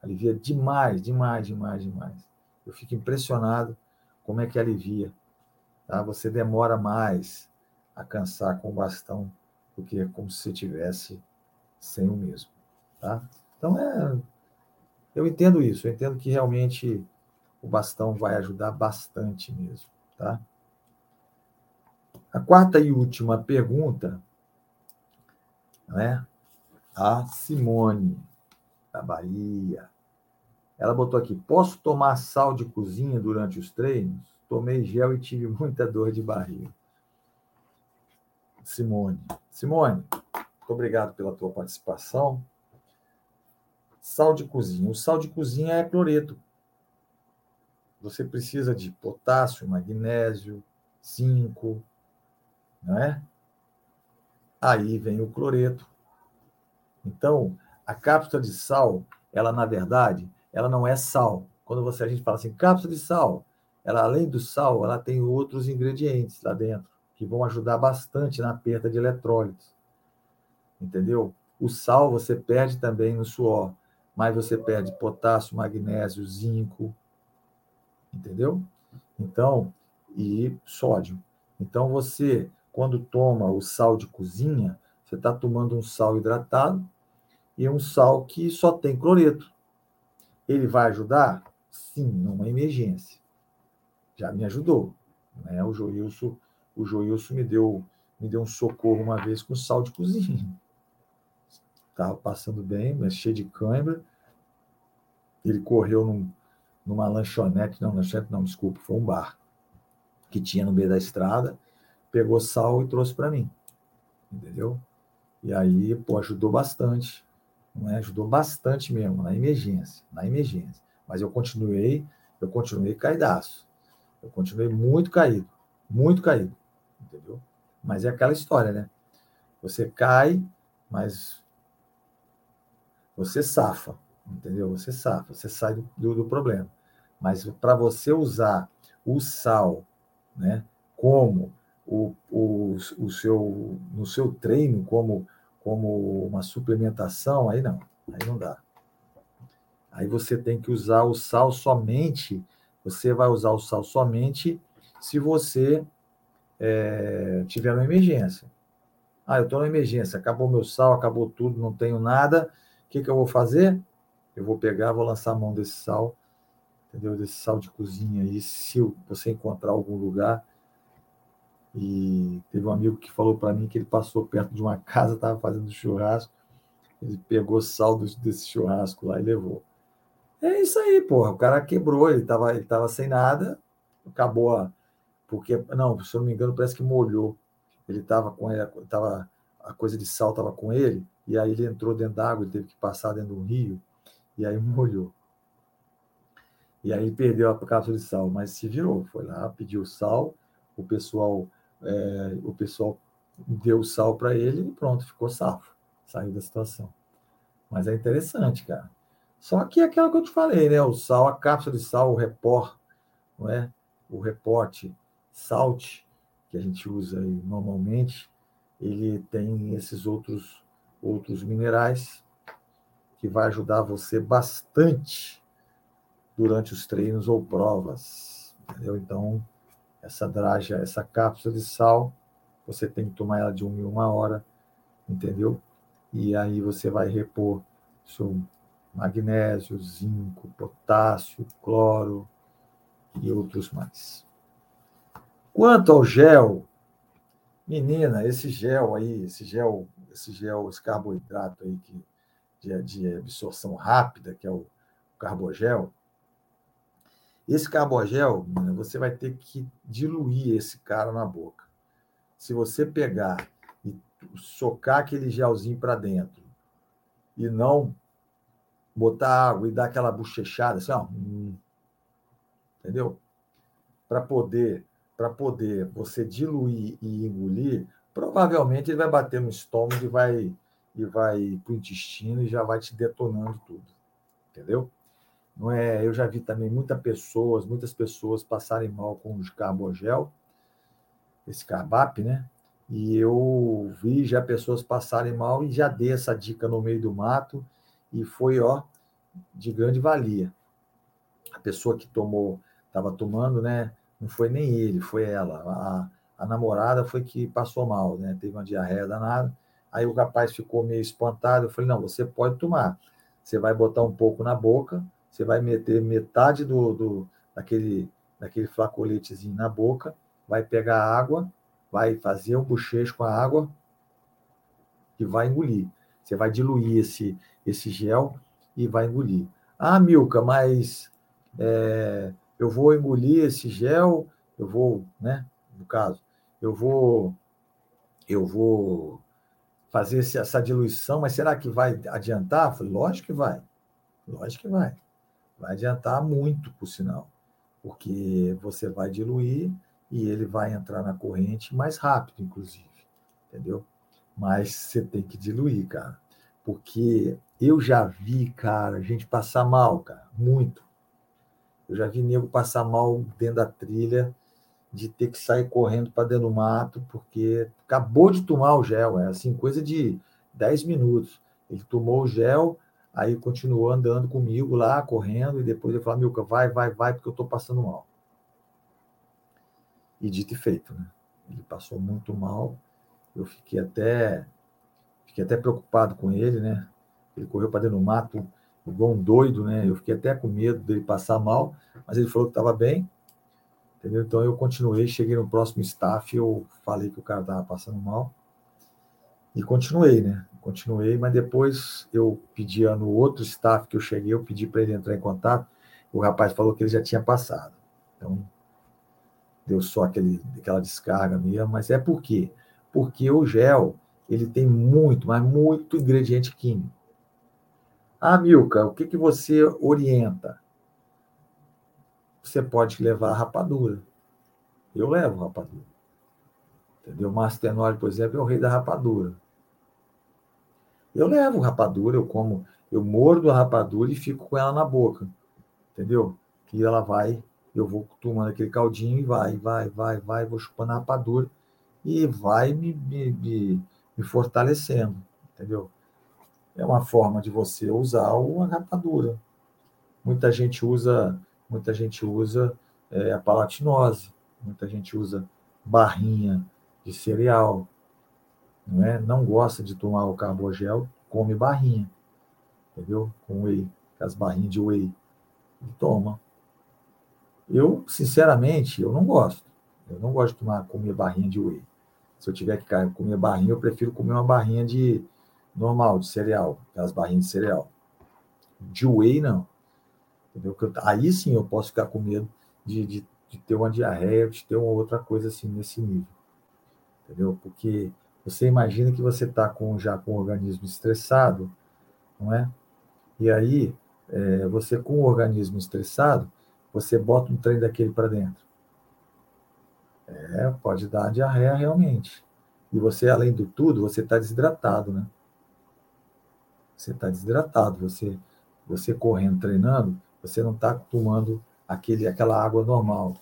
Alivia demais, demais, demais, demais. Eu fico impressionado como é que alivia. Tá? Você demora mais a cansar com o bastão do que como se você tivesse sem o mesmo, tá? Então é, eu entendo isso. Eu entendo que realmente o bastão vai ajudar bastante mesmo, tá? A quarta e última pergunta, né? A Simone, da Bahia. Ela botou aqui: posso tomar sal de cozinha durante os treinos? Tomei gel e tive muita dor de barriga. Simone. Simone, muito obrigado pela tua participação. Sal de cozinha. O sal de cozinha é cloreto. Você precisa de potássio, magnésio, zinco, não é? Aí vem o cloreto. Então, a cápsula de sal, ela na verdade, ela não é sal. Quando você a gente fala assim, cápsula de sal, ela além do sal, ela tem outros ingredientes lá dentro que vão ajudar bastante na perda de eletrólitos. Entendeu? O sal você perde também no suor, mas você perde potássio, magnésio, zinco, entendeu? Então, e sódio. Então você, quando toma o sal de cozinha, você está tomando um sal hidratado e um sal que só tem cloreto. Ele vai ajudar? Sim, numa emergência. Já me ajudou. Né? O Joilson, o Joilson me deu me deu um socorro uma vez com sal de cozinha. Estava passando bem, mas cheio de cãibra. Ele correu num, numa lanchonete, não, lanchonete não, desculpa, foi um bar que tinha no meio da estrada, pegou sal e trouxe para mim. Entendeu? E aí, pô, ajudou bastante. Não é? Ajudou bastante mesmo, na emergência, na emergência. Mas eu continuei, eu continuei caidaço. Eu continuei muito caído, muito caído, entendeu? Mas é aquela história, né? Você cai, mas você safa, entendeu? Você safa, você sai do, do, do problema. Mas para você usar o sal, né, como o, o, o seu, no seu treino, como como uma suplementação, aí não, aí não dá. Aí você tem que usar o sal somente, você vai usar o sal somente se você é, uma emergência. Ah, eu estou na emergência, acabou meu sal, acabou tudo, não tenho nada. O que, que eu vou fazer? Eu vou pegar, vou lançar a mão desse sal, entendeu? Desse sal de cozinha aí, se você encontrar algum lugar, e teve um amigo que falou para mim que ele passou perto de uma casa, estava fazendo churrasco, ele pegou saldo desse churrasco lá e levou. É isso aí, porra. O cara quebrou, ele estava ele tava sem nada, acabou a. Porque, não, se eu não me engano, parece que molhou. Ele estava com ele, tava, a coisa de sal estava com ele, e aí ele entrou dentro d'água, ele teve que passar dentro do rio, e aí molhou. E aí perdeu a cápsula de sal, mas se virou, foi lá, pediu sal, o pessoal é, o pessoal deu sal para ele e pronto, ficou safo, saiu da situação. Mas é interessante, cara. Só que é aquela que eu te falei, né? O sal, a cápsula de sal, o repor, não é? O reporte salt, que a gente usa normalmente, ele tem esses outros outros minerais que vai ajudar você bastante durante os treinos ou provas, entendeu? Então, essa draja, essa cápsula de sal, você tem que tomar ela de uma em uma hora, entendeu? E aí você vai repor seu magnésio, zinco, potássio, cloro e outros mais. Quanto ao gel, menina, esse gel aí, esse gel, esse gel, esse carboidrato aí que, de, de absorção rápida, que é o carbogel, esse carbogel, você vai ter que diluir esse cara na boca. Se você pegar e socar aquele gelzinho para dentro e não botar água e dar aquela bochechada, assim, ó, hum, entendeu? Para poder, para poder você diluir e engolir, provavelmente ele vai bater no estômago e vai e vai para o intestino e já vai te detonando tudo, entendeu? Não é, eu já vi também muitas pessoas, muitas pessoas passarem mal com o carbogel, esse carbap, né? E eu vi já pessoas passarem mal e já dei essa dica no meio do mato e foi, ó, de grande valia. A pessoa que tomou, estava tomando, né? Não foi nem ele, foi ela. A, a namorada foi que passou mal, né? Teve uma diarreia danada. Aí o rapaz ficou meio espantado. Eu falei: não, você pode tomar. Você vai botar um pouco na boca, você vai meter metade do, do daquele, daquele flacoletezinho na boca, vai pegar água, vai fazer um bochecho com a água e vai engolir. Você vai diluir esse, esse gel e vai engolir. Ah, Milka, mas é, eu vou engolir esse gel, eu vou, né? No caso, eu vou, eu vou fazer essa diluição, mas será que vai adiantar? falei, lógico que vai. Lógico que vai. Vai adiantar muito, por sinal. Porque você vai diluir e ele vai entrar na corrente mais rápido, inclusive. Entendeu? Mas você tem que diluir, cara. Porque eu já vi, cara, gente passar mal, cara, muito. Eu já vi nego passar mal dentro da trilha, de ter que sair correndo para dentro do mato, porque acabou de tomar o gel, é assim, coisa de 10 minutos. Ele tomou o gel, aí continuou andando comigo lá, correndo, e depois ele falou, Milka, vai, vai, vai, porque eu estou passando mal. E dito e feito, né? Ele passou muito mal, eu fiquei até Fiquei até preocupado com ele, né? Ele correu para dentro do mato igual um doido, né? Eu fiquei até com medo dele passar mal, mas ele falou que estava bem, entendeu? Então eu continuei, cheguei no próximo staff, eu falei que o cara estava passando mal e continuei, né? Continuei, mas depois eu pedi no outro staff que eu cheguei, eu pedi para ele entrar em contato. O rapaz falou que ele já tinha passado. Então deu só aquele, aquela descarga mesmo, mas é por quê? Porque o gel ele tem muito, mas muito ingrediente químico. Ah, Milka, o que, que você orienta? Você pode levar rapadura. Eu levo rapadura. Entendeu? Mastenol, por exemplo, é o rei da rapadura. Eu levo rapadura, eu como, eu mordo a rapadura e fico com ela na boca. Entendeu? Que ela vai, eu vou tomando aquele caldinho e vai, vai, vai, vai, vou chupando a rapadura e vai me, me, me me fortalecendo, entendeu? É uma forma de você usar a rapadura. Muita gente usa, muita gente usa é, a palatinose, muita gente usa barrinha de cereal, não é? Não gosta de tomar o carbogel, come barrinha, entendeu? Com whey, as barrinhas de whey, e toma. Eu, sinceramente, eu não gosto. Eu não gosto de tomar comer barrinha de whey. Se eu tiver que comer barrinha, eu prefiro comer uma barrinha de normal, de cereal, aquelas barrinhas de cereal. De whey, não. Entendeu? Aí sim eu posso ficar com medo de, de, de ter uma diarreia, de ter uma outra coisa assim nesse nível. Entendeu? Porque você imagina que você está com, já com o organismo estressado, não é? E aí, é, você com o organismo estressado, você bota um trem daquele para dentro. É, pode dar diarreia realmente. E você, além do tudo, você está desidratado, né? Você está desidratado. Você, você correndo, treinando, você não está tomando aquele, aquela água normal,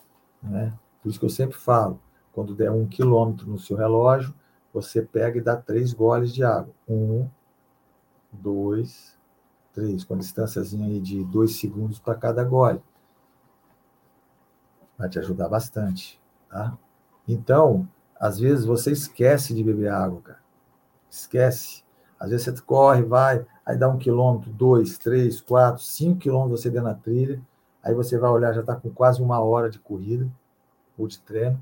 né? Por isso que eu sempre falo, quando der um quilômetro no seu relógio, você pega e dá três goles de água. Um, dois, três, com a distânciazinha aí de dois segundos para cada gole. Vai te ajudar bastante. Tá? Então, às vezes você esquece de beber água, cara. Esquece. Às vezes você corre, vai, aí dá um quilômetro, dois, três, quatro, cinco quilômetros você dentro na trilha, aí você vai olhar, já está com quase uma hora de corrida ou de treino,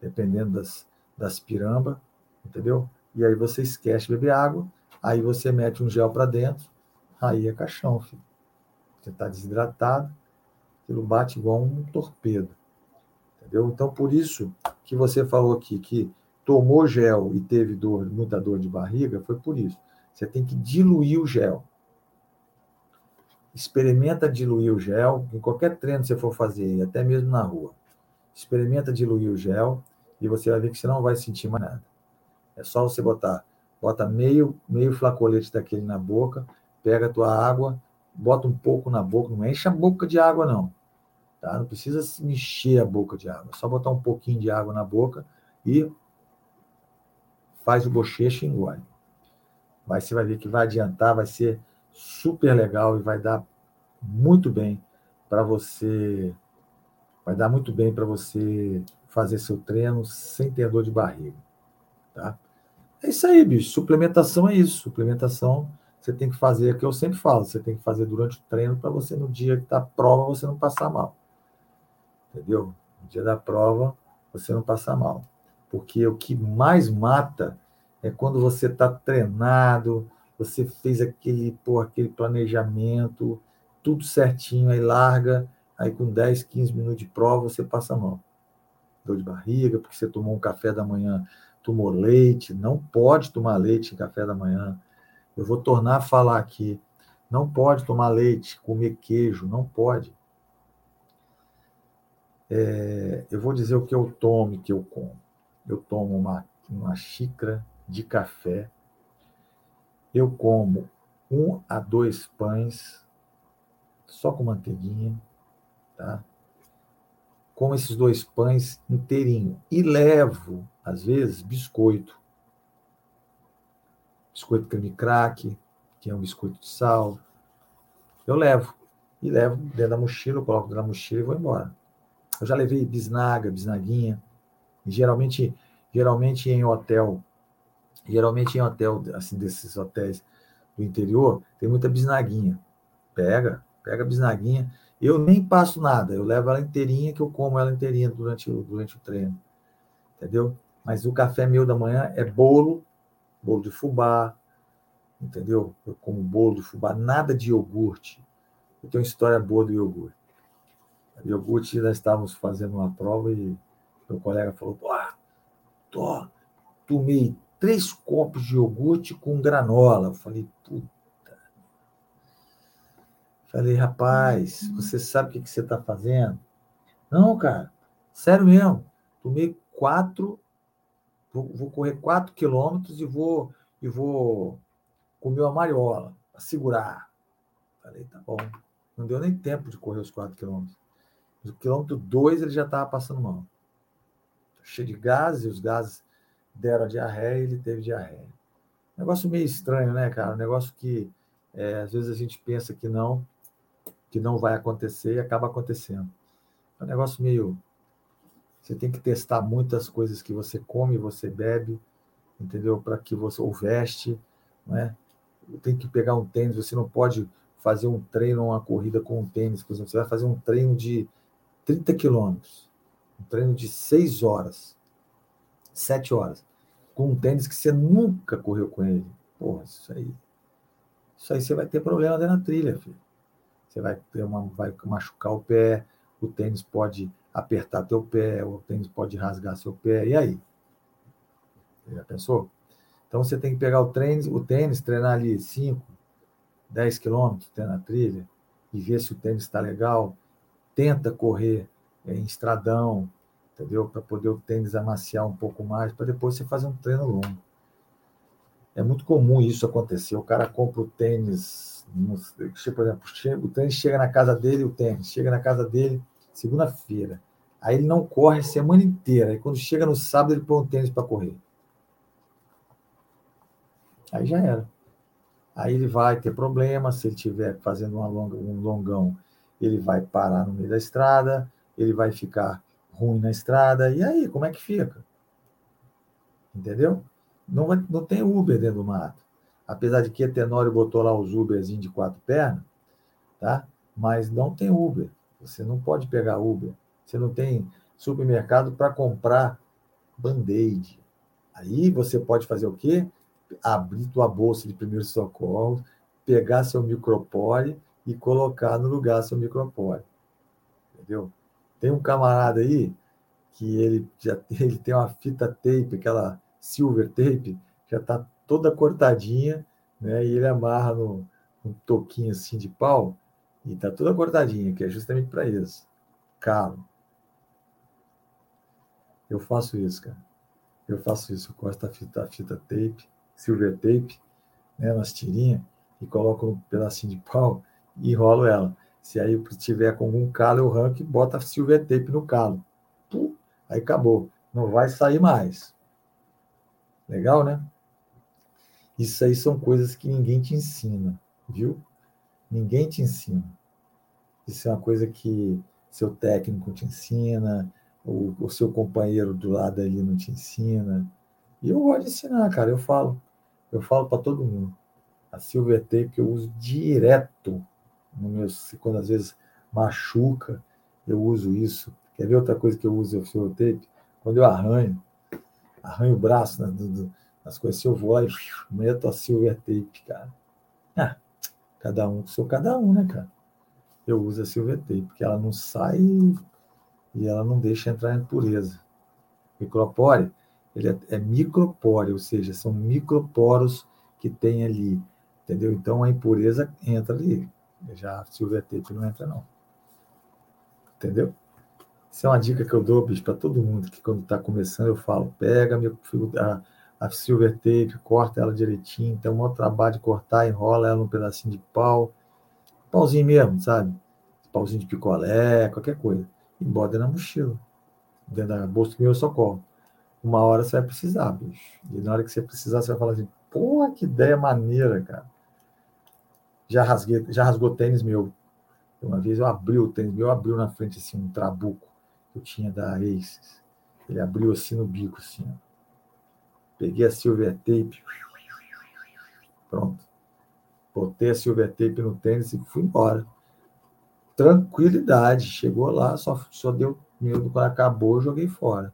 dependendo das, das piramba, entendeu? E aí você esquece de beber água, aí você mete um gel para dentro, aí é caixão, filho. Você está desidratado, aquilo bate igual um torpedo. Entendeu? Então, por isso que você falou aqui que tomou gel e teve dor, muita dor de barriga, foi por isso. Você tem que diluir o gel. Experimenta diluir o gel, em qualquer treino que você for fazer, até mesmo na rua. Experimenta diluir o gel e você vai ver que você não vai sentir mais nada. É só você botar, bota meio, meio flacolete daquele na boca, pega a tua água, bota um pouco na boca, não enche a boca de água não. Tá? Não precisa mexer a boca de água, é só botar um pouquinho de água na boca e faz o bochecho e engole. Mas você vai ver que vai adiantar, vai ser super legal e vai dar muito bem para você. Vai dar muito bem para você fazer seu treino sem ter dor de barriga. Tá? É isso aí, bicho. Suplementação é isso. Suplementação você tem que fazer, é que eu sempre falo, você tem que fazer durante o treino para você, no dia que tá prova, você não passar mal entendeu? No dia da prova, você não passar mal. Porque o que mais mata é quando você está treinado, você fez aquele, pô, aquele planejamento, tudo certinho, aí larga, aí com 10, 15 minutos de prova você passa mal. Dor de barriga, porque você tomou um café da manhã, tomou leite, não pode tomar leite em café da manhã. Eu vou tornar a falar aqui. Não pode tomar leite, comer queijo, não pode. É, eu vou dizer o que eu tomo e que eu como. Eu tomo uma, uma xícara de café. Eu como um a dois pães só com manteiguinha, tá? Como esses dois pães inteirinho. E levo às vezes biscoito, biscoito creme crack, que é um biscoito de sal, eu levo e levo dentro da mochila, eu coloco dentro da mochila e vou embora. Eu já levei bisnaga, bisnaguinha, e geralmente, geralmente em hotel Geralmente em hotel, assim, desses hotéis do interior, tem muita bisnaguinha. Pega, pega a bisnaguinha. Eu nem passo nada, eu levo ela inteirinha, que eu como ela inteirinha durante durante o treino. Entendeu? Mas o café meu da manhã é bolo, bolo de fubá, entendeu? Eu como bolo de fubá, nada de iogurte. Eu tenho uma história boa do iogurte. Iogurte, nós estávamos fazendo uma prova e meu colega falou: Pô, tô, tomei três copos de iogurte com granola. Eu falei, puta. Falei, rapaz, uhum. você sabe o que, que você está fazendo? Não, cara, sério mesmo. Tomei quatro, vou, vou correr quatro quilômetros e vou, e vou comer uma mariola para segurar. Falei, tá bom. Não deu nem tempo de correr os quatro quilômetros. No quilômetro dois ele já estava passando mal. Cheio de gases, e os gases deram diarreia e ele teve diarreia. Negócio meio estranho, né, cara? Um negócio que é, às vezes a gente pensa que não, que não vai acontecer e acaba acontecendo. É um negócio meio. Você tem que testar muitas coisas que você come, você bebe, entendeu? Para que você. ou veste, né? Tem que pegar um tênis, você não pode fazer um treino, uma corrida com um tênis, por exemplo, você vai fazer um treino de 30 quilômetros, um treino de 6 horas, 7 horas com um tênis que você nunca correu com ele. Porra, isso aí. Isso aí você vai ter problema dentro da trilha, filho. Você vai ter uma, vai machucar o pé, o tênis pode apertar teu pé, o tênis pode rasgar seu pé. E aí? Você já pensou? Então você tem que pegar o tênis, o tênis, treinar ali 5, 10 quilômetros na trilha e ver se o tênis está legal. Tenta correr em estradão, entendeu? Para poder o tênis amaciar um pouco mais, para depois você fazer um treino longo. É muito comum isso acontecer. O cara compra o tênis, por exemplo, o tênis chega na casa dele, o tênis chega na casa dele segunda-feira. Aí ele não corre a semana inteira. Aí quando chega no sábado, ele põe um tênis para correr. Aí já era. Aí ele vai ter problema. Se ele estiver fazendo longa, um longão, ele vai parar no meio da estrada, ele vai ficar ruim na estrada. E aí, como é que fica? Entendeu? Não, vai, não tem Uber dentro do mato. Apesar de que a Tenório botou lá os Uberzinhos de quatro pernas, tá? Mas não tem Uber. Você não pode pegar Uber. Você não tem supermercado para comprar band-aid. Aí você pode fazer o quê? Abrir tua bolsa de primeiro socorro, pegar seu micropore e colocar no lugar seu micropore. Entendeu? Tem um camarada aí que ele já ele tem uma fita tape, aquela silver tape, já está toda cortadinha, né? E ele amarra no, um toquinho assim de pau e está toda cortadinha, que é justamente para isso. Calo. Eu faço isso, cara. Eu faço isso. Eu corto a fita, a fita tape, silver tape, né, nas tirinhas, e coloco um pedacinho de pau e enrolo ela. Se aí tiver com algum calo, eu arranco e bota silver tape no calo. Pum, aí acabou. Não vai sair mais. Legal, né? Isso aí são coisas que ninguém te ensina, viu? Ninguém te ensina. Isso é uma coisa que seu técnico te ensina, o, o seu companheiro do lado ali não te ensina. E eu gosto de ensinar, cara. Eu falo. Eu falo para todo mundo. A silver tape eu uso direto no meu, quando às vezes machuca, eu uso isso. Quer ver outra coisa que eu uso o tape? Quando eu arranho, arranho o braço né, nas coisas, eu vou lá e meto a silver tape, cara. Ah, cada um sou cada um, né, cara? Eu uso a silver tape, porque ela não sai e ela não deixa entrar em impureza. Micropore, ele é, é micropore, ou seja, são microporos que tem ali, entendeu? Então a impureza entra ali. Já a silver tape não entra, não. Entendeu? Isso é uma dica que eu dou, bicho, para todo mundo que quando está começando eu falo, pega a, a silver tape, corta ela direitinho, tem um trabalho de cortar, enrola ela num pedacinho de pau, pauzinho mesmo, sabe? Pauzinho de picolé, qualquer coisa. E bota na mochila, dentro da bolsa do meu socorro. Uma hora você vai precisar, bicho. E na hora que você precisar, você vai falar assim, pô, que ideia maneira, cara. Já rasguei, já rasgou tênis meu. Uma vez eu abri o tênis meu, abriu na frente assim um trabuco que eu tinha da Aces. Ele abriu assim no bico, assim. Ó. Peguei a silver tape. Pronto. Botei a silver tape no tênis e fui embora. Tranquilidade. Chegou lá, só, só deu medo quando acabou, joguei fora.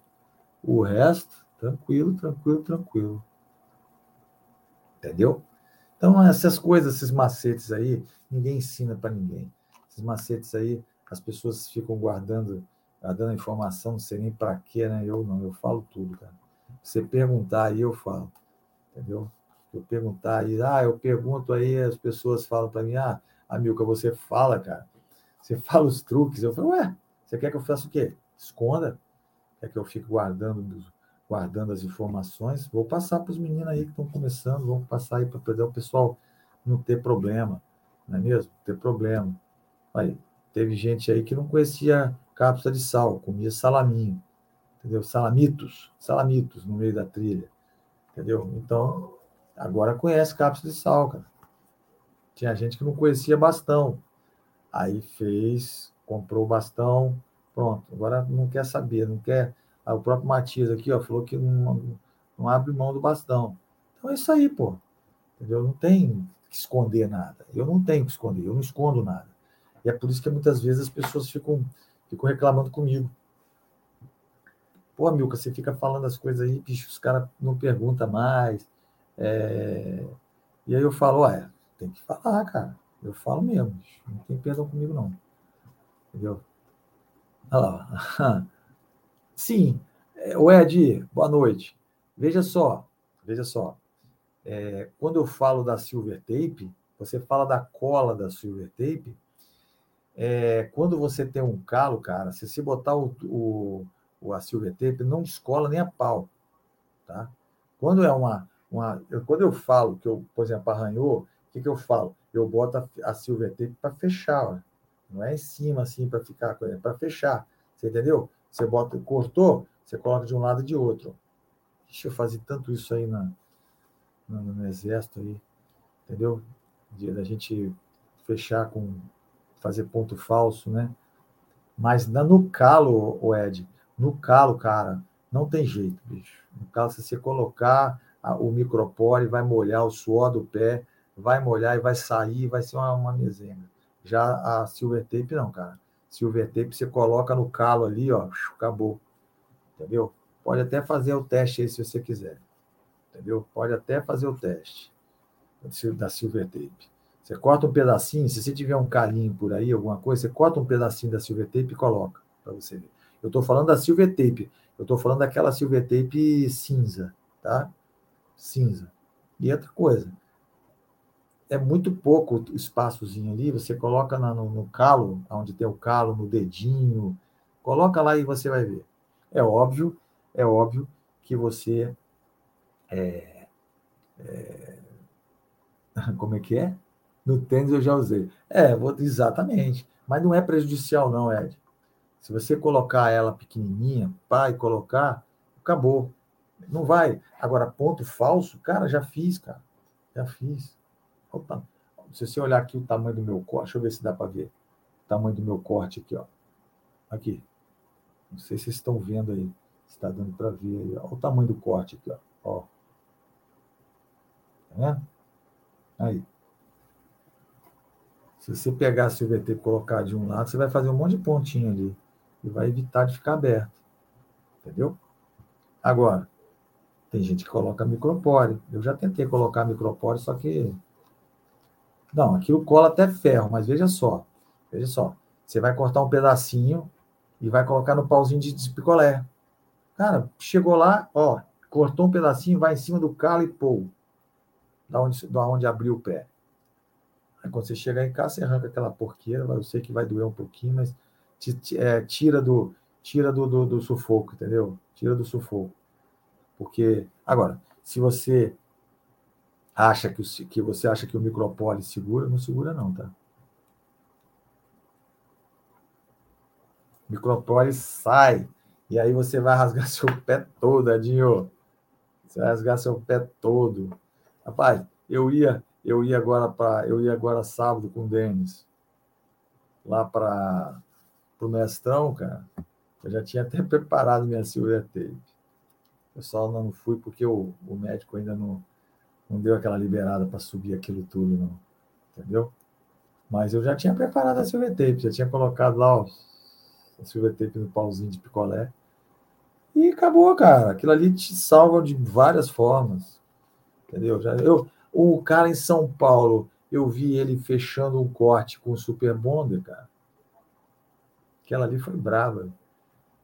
O resto, tranquilo, tranquilo, tranquilo. Entendeu? Então, essas coisas, esses macetes aí, ninguém ensina para ninguém. Esses macetes aí, as pessoas ficam guardando, guardando informação, não sei nem para quê, né? Eu não, eu falo tudo, cara. Você perguntar aí, eu falo. Entendeu? Eu perguntar aí, ah, eu pergunto aí, as pessoas falam para mim, ah, Amilca, você fala, cara. Você fala os truques. Eu falo, ué, você quer que eu faça o quê? Esconda. Quer que eu fique guardando guardando as informações, vou passar para os meninos aí que estão começando, vamos passar aí para o pessoal não ter problema, não é mesmo? Ter problema. Aí, teve gente aí que não conhecia cápsula de sal, comia salaminho, entendeu? Salamitos, salamitos no meio da trilha, entendeu? Então, agora conhece cápsula de sal, cara. Tinha gente que não conhecia bastão. Aí fez, comprou o bastão, pronto. Agora não quer saber, não quer o próprio Matias aqui, ó, falou que não, não abre mão do bastão. Então é isso aí, pô. Entendeu? Não tem que esconder nada. Eu não tenho que esconder, eu não escondo nada. E é por isso que muitas vezes as pessoas ficam, ficam reclamando comigo. Pô, Milka, você fica falando as coisas aí, bicho, os caras não perguntam mais. É... E aí eu falo, ué, tem que falar, cara. Eu falo mesmo, bicho. não tem perdão comigo, não. Entendeu? Olha lá. Sim. É, o Ed, boa noite. Veja só, veja só. É, quando eu falo da silver tape, você fala da cola da silver tape. É, quando você tem um calo, cara, se você botar o, o, a silver tape, não descola nem a pau, tá? Quando é uma, uma eu, quando eu falo que eu, por exemplo, arranhou, o que, que eu falo? Eu boto a, a silver tape para fechar, ó. não é em cima assim para ficar, é para fechar. Você entendeu? Você bota, cortou, você coloca de um lado e de outro. Deixa eu fazer tanto isso aí na, no, no exército aí, entendeu? De, da gente fechar com fazer ponto falso, né? Mas no calo, o Ed, no calo, cara, não tem jeito, bicho. No calo, se você colocar a, o micropore, vai molhar o suor do pé, vai molhar e vai sair, vai ser uma, uma mesenga. Já a silver tape, não, cara silver tape, você coloca no calo ali, ó, acabou. Entendeu? Pode até fazer o teste aí se você quiser. Entendeu? Pode até fazer o teste da silver tape. Você corta um pedacinho, se você tiver um calinho por aí, alguma coisa, você corta um pedacinho da silver tape e coloca para você ver. Eu estou falando da silver tape. Eu estou falando daquela silver tape cinza, tá? Cinza. E outra coisa, é muito pouco espaçozinho ali, você coloca na, no, no, calo, onde tem o calo, no dedinho, coloca lá e você vai ver. É óbvio, é óbvio que você é, é, como é que é? No tênis eu já usei. É, vou, exatamente. Mas não é prejudicial, não, Ed. Se você colocar ela pequenininha, pá, e colocar, acabou. Não vai. Agora, ponto falso, cara, já fiz, cara. Já fiz. Opa, se você olhar aqui o tamanho do meu corte, deixa eu ver se dá para ver. O tamanho do meu corte aqui, ó. Aqui. Não sei se vocês estão vendo aí. Se está dando para ver aí. Olha o tamanho do corte aqui, ó. ó. Tá vendo? Aí. Se você pegar a CVT e colocar de um lado, você vai fazer um monte de pontinho ali. E vai evitar de ficar aberto. Entendeu? Agora, Tem gente que coloca micropore. Eu já tentei colocar micropore, só que. Não, aquilo cola até ferro, mas veja só. Veja só. Você vai cortar um pedacinho e vai colocar no pauzinho de picolé. Cara, chegou lá, ó, cortou um pedacinho, vai em cima do calo e pô, da onde, da onde abriu o pé. Aí quando você chegar em casa, você arranca aquela porqueira, eu sei que vai doer um pouquinho, mas te, é, tira do tira do, do, do sufoco, entendeu? Tira do sufoco. Porque, agora, se você acha que, que você acha que o micropole segura, não segura não, tá? O micropole sai e aí você vai rasgar seu pé todo, Adinho. Você vai rasgar seu pé todo. Rapaz, eu ia eu ia agora para eu ia agora sábado com o Denis lá para o mestrão, cara. Eu já tinha até preparado minha silver tape. Eu só não fui porque o, o médico ainda não, não deu aquela liberada para subir aquilo tudo, não. Entendeu? Mas eu já tinha preparado a silver tape, já tinha colocado lá ó, a silver tape no pauzinho de picolé. E acabou, cara. Aquilo ali te salva de várias formas. Entendeu? Já, eu, o cara em São Paulo, eu vi ele fechando um corte com o Super Bonder, cara. Aquela ali foi brava.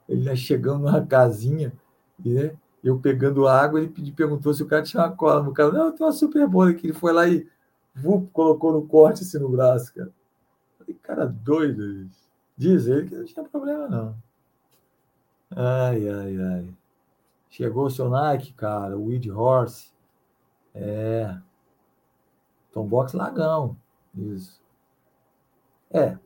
Ele chegando numa casinha, né? Eu pegando água, ele pediu, perguntou se o cara tinha uma cola. O cara, não, eu tenho uma Super Bonder, que ele foi lá e vup, colocou no corte assim no braço, cara. Falei, cara doido. Diz ele que não tinha problema, não. Ai, ai, ai. Chegou o seu Nike, cara, o Weed Horse. É, Tombox Lagão. Isso. É.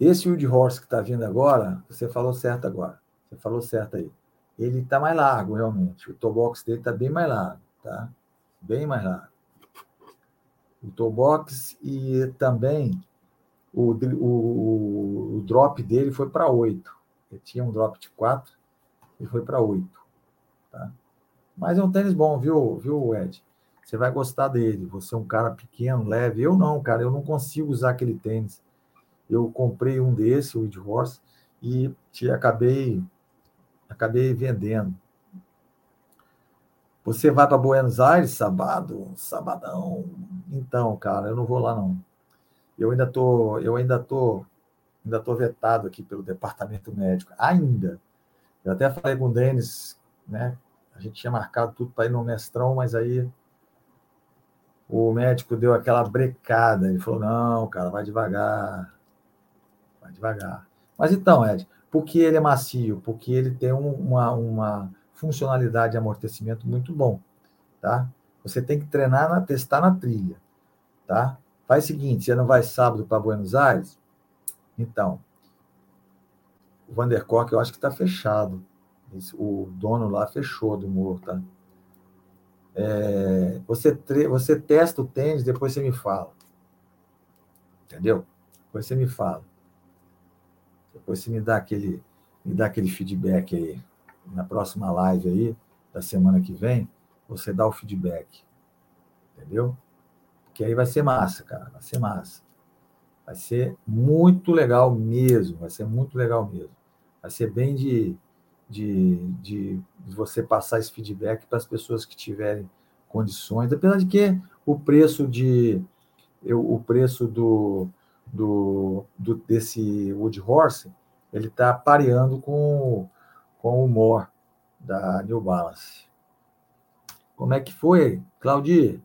Esse Wood Horse que está vindo agora, você falou certo agora. Você falou certo aí. Ele está mais largo, realmente. O toolbox dele está bem mais largo, tá? Bem mais largo. O toolbox e também o, o, o drop dele foi para 8. Ele tinha um drop de 4, ele foi para 8. Tá? Mas é um tênis bom, viu, viu Ed? Você vai gostar dele. Você é um cara pequeno, leve. Eu não, cara. Eu não consigo usar aquele tênis. Eu comprei um desse, o Weed Horse, e te acabei, acabei vendendo. Você vai para Buenos Aires, sábado, sabadão. Então, cara, eu não vou lá não. Eu ainda tô, eu ainda tô, ainda tô vetado aqui pelo departamento médico. Ainda. Eu até falei com o Denis, né? A gente tinha marcado tudo para ir no mestrão, mas aí o médico deu aquela brecada. Ele falou: não, cara, vai devagar. Vai devagar. Mas então, Ed, por que ele é macio? Porque ele tem uma, uma funcionalidade de amortecimento muito bom. Tá? Você tem que treinar, na, testar na trilha. Tá? Faz o seguinte: você não vai sábado para Buenos Aires? Então, o Vanderkork eu acho que está fechado. O dono lá fechou do morro, tá? É, você, você testa o tênis, depois você me fala. Entendeu? Depois você me fala. Depois você me dá aquele, me dá aquele feedback aí. Na próxima live aí, da semana que vem, você dá o feedback. Entendeu? Porque aí vai ser massa, cara. Vai ser massa. Vai ser muito legal mesmo. Vai ser muito legal mesmo. Vai ser bem de de, de você passar esse feedback para as pessoas que tiverem condições, apesar de que o preço de eu, o preço do, do, do desse Wood Horse ele está pareando com, com o More da New Balance. Como é que foi, Claudio?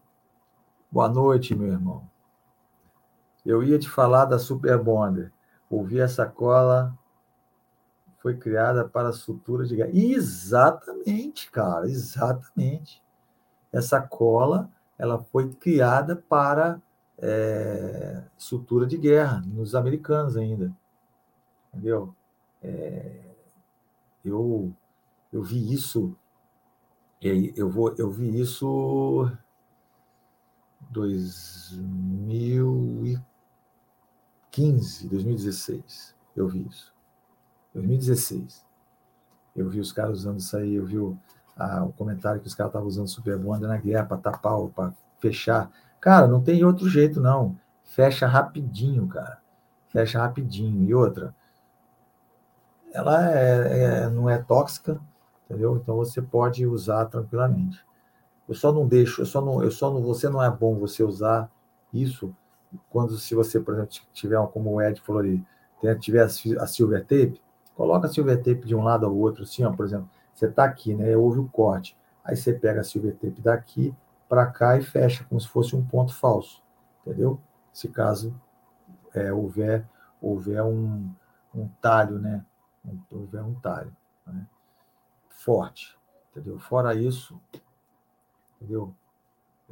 Boa noite, meu irmão. Eu ia te falar da Super Bonder. Ouvi essa cola foi criada para sutura de guerra. Exatamente, cara, exatamente. Essa cola, ela foi criada para é, sutura de guerra, nos americanos ainda. Entendeu? É, eu, eu vi isso, eu, vou, eu vi isso 2015, 2016, eu vi isso. 2016. Eu vi os caras usando isso aí, eu vi o, a, o comentário que os caras estavam usando Super Bonder na guerra para tapar, para fechar. Cara, não tem outro jeito, não. Fecha rapidinho, cara. Fecha rapidinho. E outra, ela é, é, não é tóxica, entendeu? Então você pode usar tranquilamente. Eu só não deixo, eu só não, eu só não, você não é bom você usar isso quando se você, por exemplo, tiver como o Ed falou ali, tiver a silver tape, coloca a silver tape de um lado ao outro, assim, ó, por exemplo, você está aqui, né? Houve o corte, aí você pega a silver tape daqui para cá e fecha como se fosse um ponto falso, entendeu? Se caso é, houver houver um, um talho, né? Houver um talho, né? forte, entendeu? Fora isso, entendeu?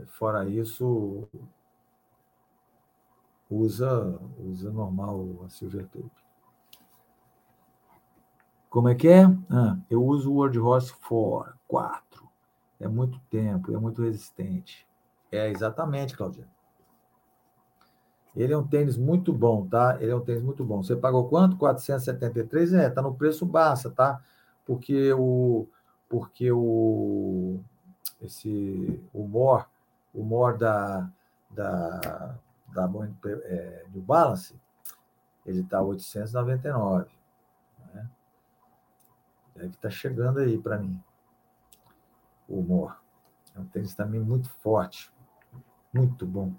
Fora isso, usa, usa normal a silver tape. Como é que é? Ah, eu uso o Word Horse 4, 4. É muito tempo, é muito resistente. É, exatamente, Claudia. Ele é um tênis muito bom, tá? Ele é um tênis muito bom. Você pagou quanto? 473? É, tá no preço baixa, tá? Porque o porque o esse o More, o More da da da é, New Balance, ele tá 899, né? Deve estar tá chegando aí para mim. More. É um tênis também muito forte, muito bom.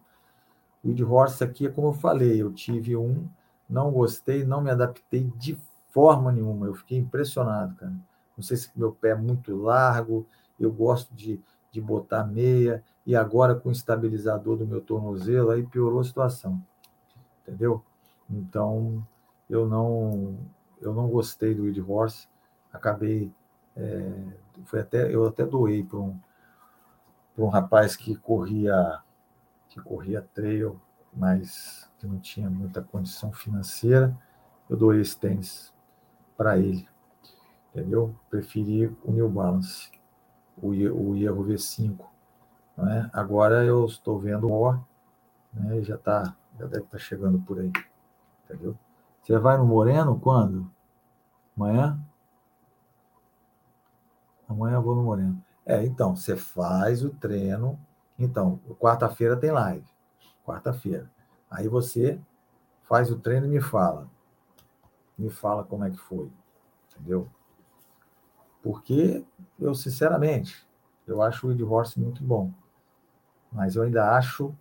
O Weed Horse aqui é como eu falei, eu tive um, não gostei, não me adaptei de forma nenhuma. Eu fiquei impressionado, cara. Não sei se meu pé é muito largo, eu gosto de, de botar meia, e agora com o estabilizador do meu tornozelo, aí piorou a situação. Entendeu? Então, eu não eu não gostei do Weed Horse, acabei é, foi até eu até doei para um um rapaz que corria que corria trail, mas que não tinha muita condição financeira, eu doei esse tênis para ele, entendeu? Preferi o New Balance, o, o Erro V5, não é? Agora eu estou vendo o O, né? Já tá, já deve estar tá chegando por aí, entendeu? Você vai no Moreno quando? Amanhã? Amanhã eu vou no Moreno. É, então, você faz o treino então, quarta-feira tem live. Quarta-feira. Aí você faz o treino e me fala. Me fala como é que foi. Entendeu? Porque eu, sinceramente, eu acho o Weed Horse muito bom. Mas eu ainda acho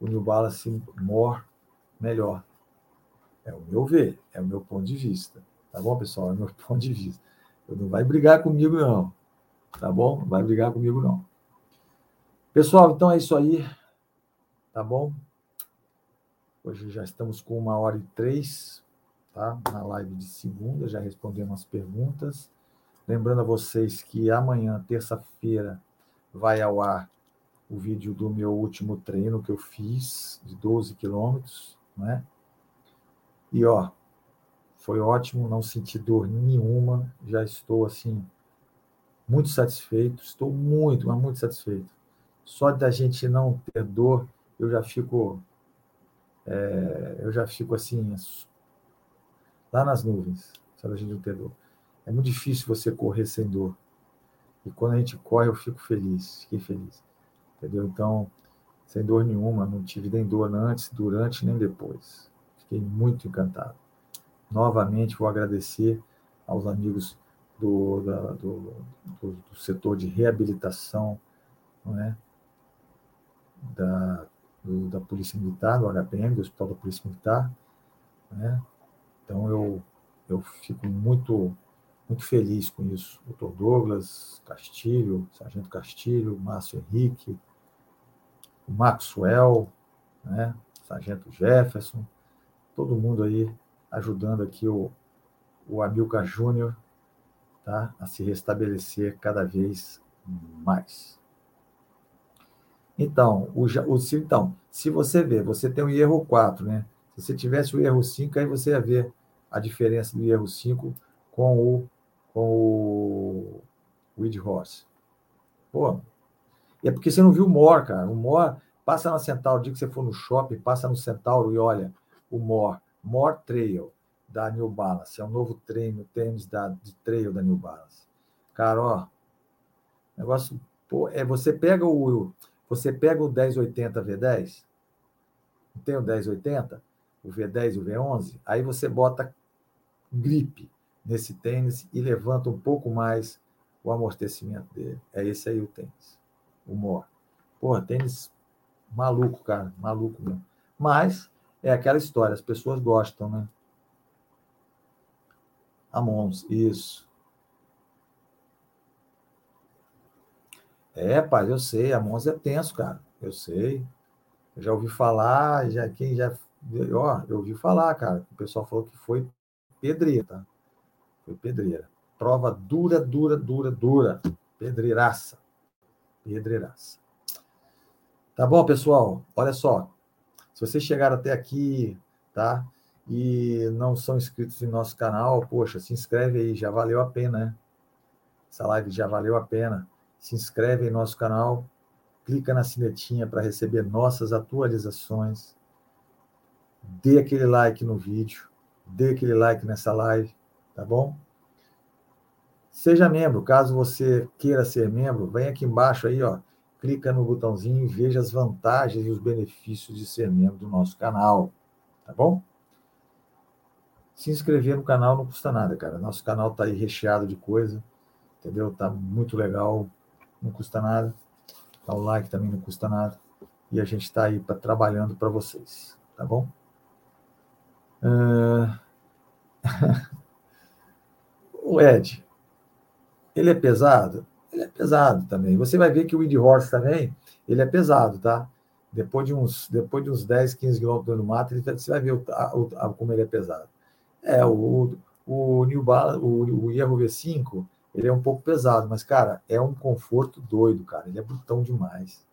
o New Balance More melhor. É o meu ver, é o meu ponto de vista. Tá bom, pessoal? É o meu ponto de vista. Não vai brigar comigo, não. Tá bom? Não vai brigar comigo, não. Pessoal, então é isso aí. Tá bom? Hoje já estamos com uma hora e três, tá? Na live de segunda, já respondemos as perguntas. Lembrando a vocês que amanhã, terça-feira, vai ao ar o vídeo do meu último treino que eu fiz, de 12 quilômetros, né? E, ó, foi ótimo, não senti dor nenhuma, já estou, assim, muito satisfeito, estou muito, mas muito satisfeito só da gente não ter dor, eu já fico, é, eu já fico assim, lá nas nuvens, só da gente não ter dor. É muito difícil você correr sem dor. E quando a gente corre, eu fico feliz, fiquei feliz. Entendeu? Então, sem dor nenhuma, não tive nem dor antes, durante, nem depois. Fiquei muito encantado. Novamente, vou agradecer aos amigos do, da, do, do, do setor de reabilitação, não é? da, do, da Polícia Militar, do HPM, do Hospital da Polícia Militar. Né? Então, eu, eu fico muito, muito feliz com isso. Doutor Douglas, Castilho, Sargento Castilho, Márcio Henrique, o Maxwell, né? Sargento Jefferson, todo mundo aí ajudando aqui o, o Amilcar Júnior tá? a se restabelecer cada vez mais. Então, o, o, então, se você ver, você tem o erro 4, né? Se você tivesse o erro 5, aí você ia ver a diferença do erro 5 com o, com o Weed Horse. Pô, é porque você não viu o More, cara. O More, passa na Centauro, o dia que você for no shopping, passa no Centauro e olha o More, More Trail da New Balance. É um novo treino, tênis da, de trail da New Balance. Cara, ó, negócio, pô, é, você pega o, você pega o 1080 V10, não tem o 1080, o V10 e o V11, aí você bota gripe nesse tênis e levanta um pouco mais o amortecimento dele. É esse aí o tênis. O Mor. Porra, tênis maluco, cara. Maluco mesmo. Mas é aquela história, as pessoas gostam, né? Amons, isso. É, pai, eu sei, Amons é tenso, cara. Eu sei. Eu já ouvi falar, já quem já ó, eu ouvi falar, cara. O pessoal falou que foi pedreira, tá? Foi pedreira. Prova dura, dura, dura, dura. Pedreiraça. Pedreiraça. Tá bom, pessoal? Olha só. Se vocês chegaram até aqui, tá? E não são inscritos em nosso canal, poxa, se inscreve aí, já valeu a pena, né? Essa live já valeu a pena. Se inscreve em nosso canal, clica na sinetinha para receber nossas atualizações. Dê aquele like no vídeo, dê aquele like nessa live, tá bom? Seja membro, caso você queira ser membro, vem aqui embaixo aí, ó, clica no botãozinho e veja as vantagens e os benefícios de ser membro do nosso canal, tá bom? Se inscrever no canal não custa nada, cara. Nosso canal tá aí recheado de coisa, entendeu? Tá muito legal, não custa nada. Dá o like também não custa nada. E a gente está aí pra, trabalhando para vocês, tá bom? Uh... o Ed, ele é pesado? Ele é pesado também. Você vai ver que o Wind Horse também, ele é pesado, tá? Depois de uns, depois de uns 10, 15 quilômetros no mato, ele, você vai ver o, a, como ele é pesado. É, o, o New Balance, o, o Hierro V5, ele é um pouco pesado, mas, cara, é um conforto doido, cara. Ele é brutão demais.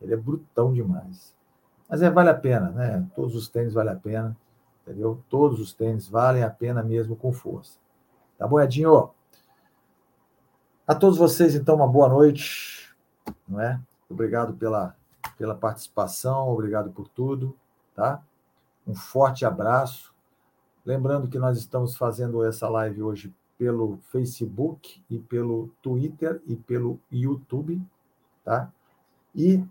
Ele é brutão demais. Mas é, vale a pena, né? Todos os tênis valem a pena, entendeu? Todos os tênis valem a pena mesmo com força. Tá bom, Edinho? A todos vocês, então, uma boa noite, não é? Obrigado pela, pela participação, obrigado por tudo, tá? Um forte abraço. Lembrando que nós estamos fazendo essa live hoje pelo Facebook e pelo Twitter e pelo YouTube, tá? E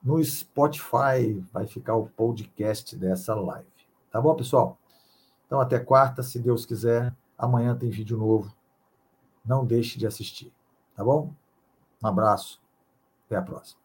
no Spotify vai ficar o podcast dessa live. Tá bom, pessoal? Então até quarta, se Deus quiser. Amanhã tem vídeo novo. Não deixe de assistir, tá bom? Um abraço. Até a próxima.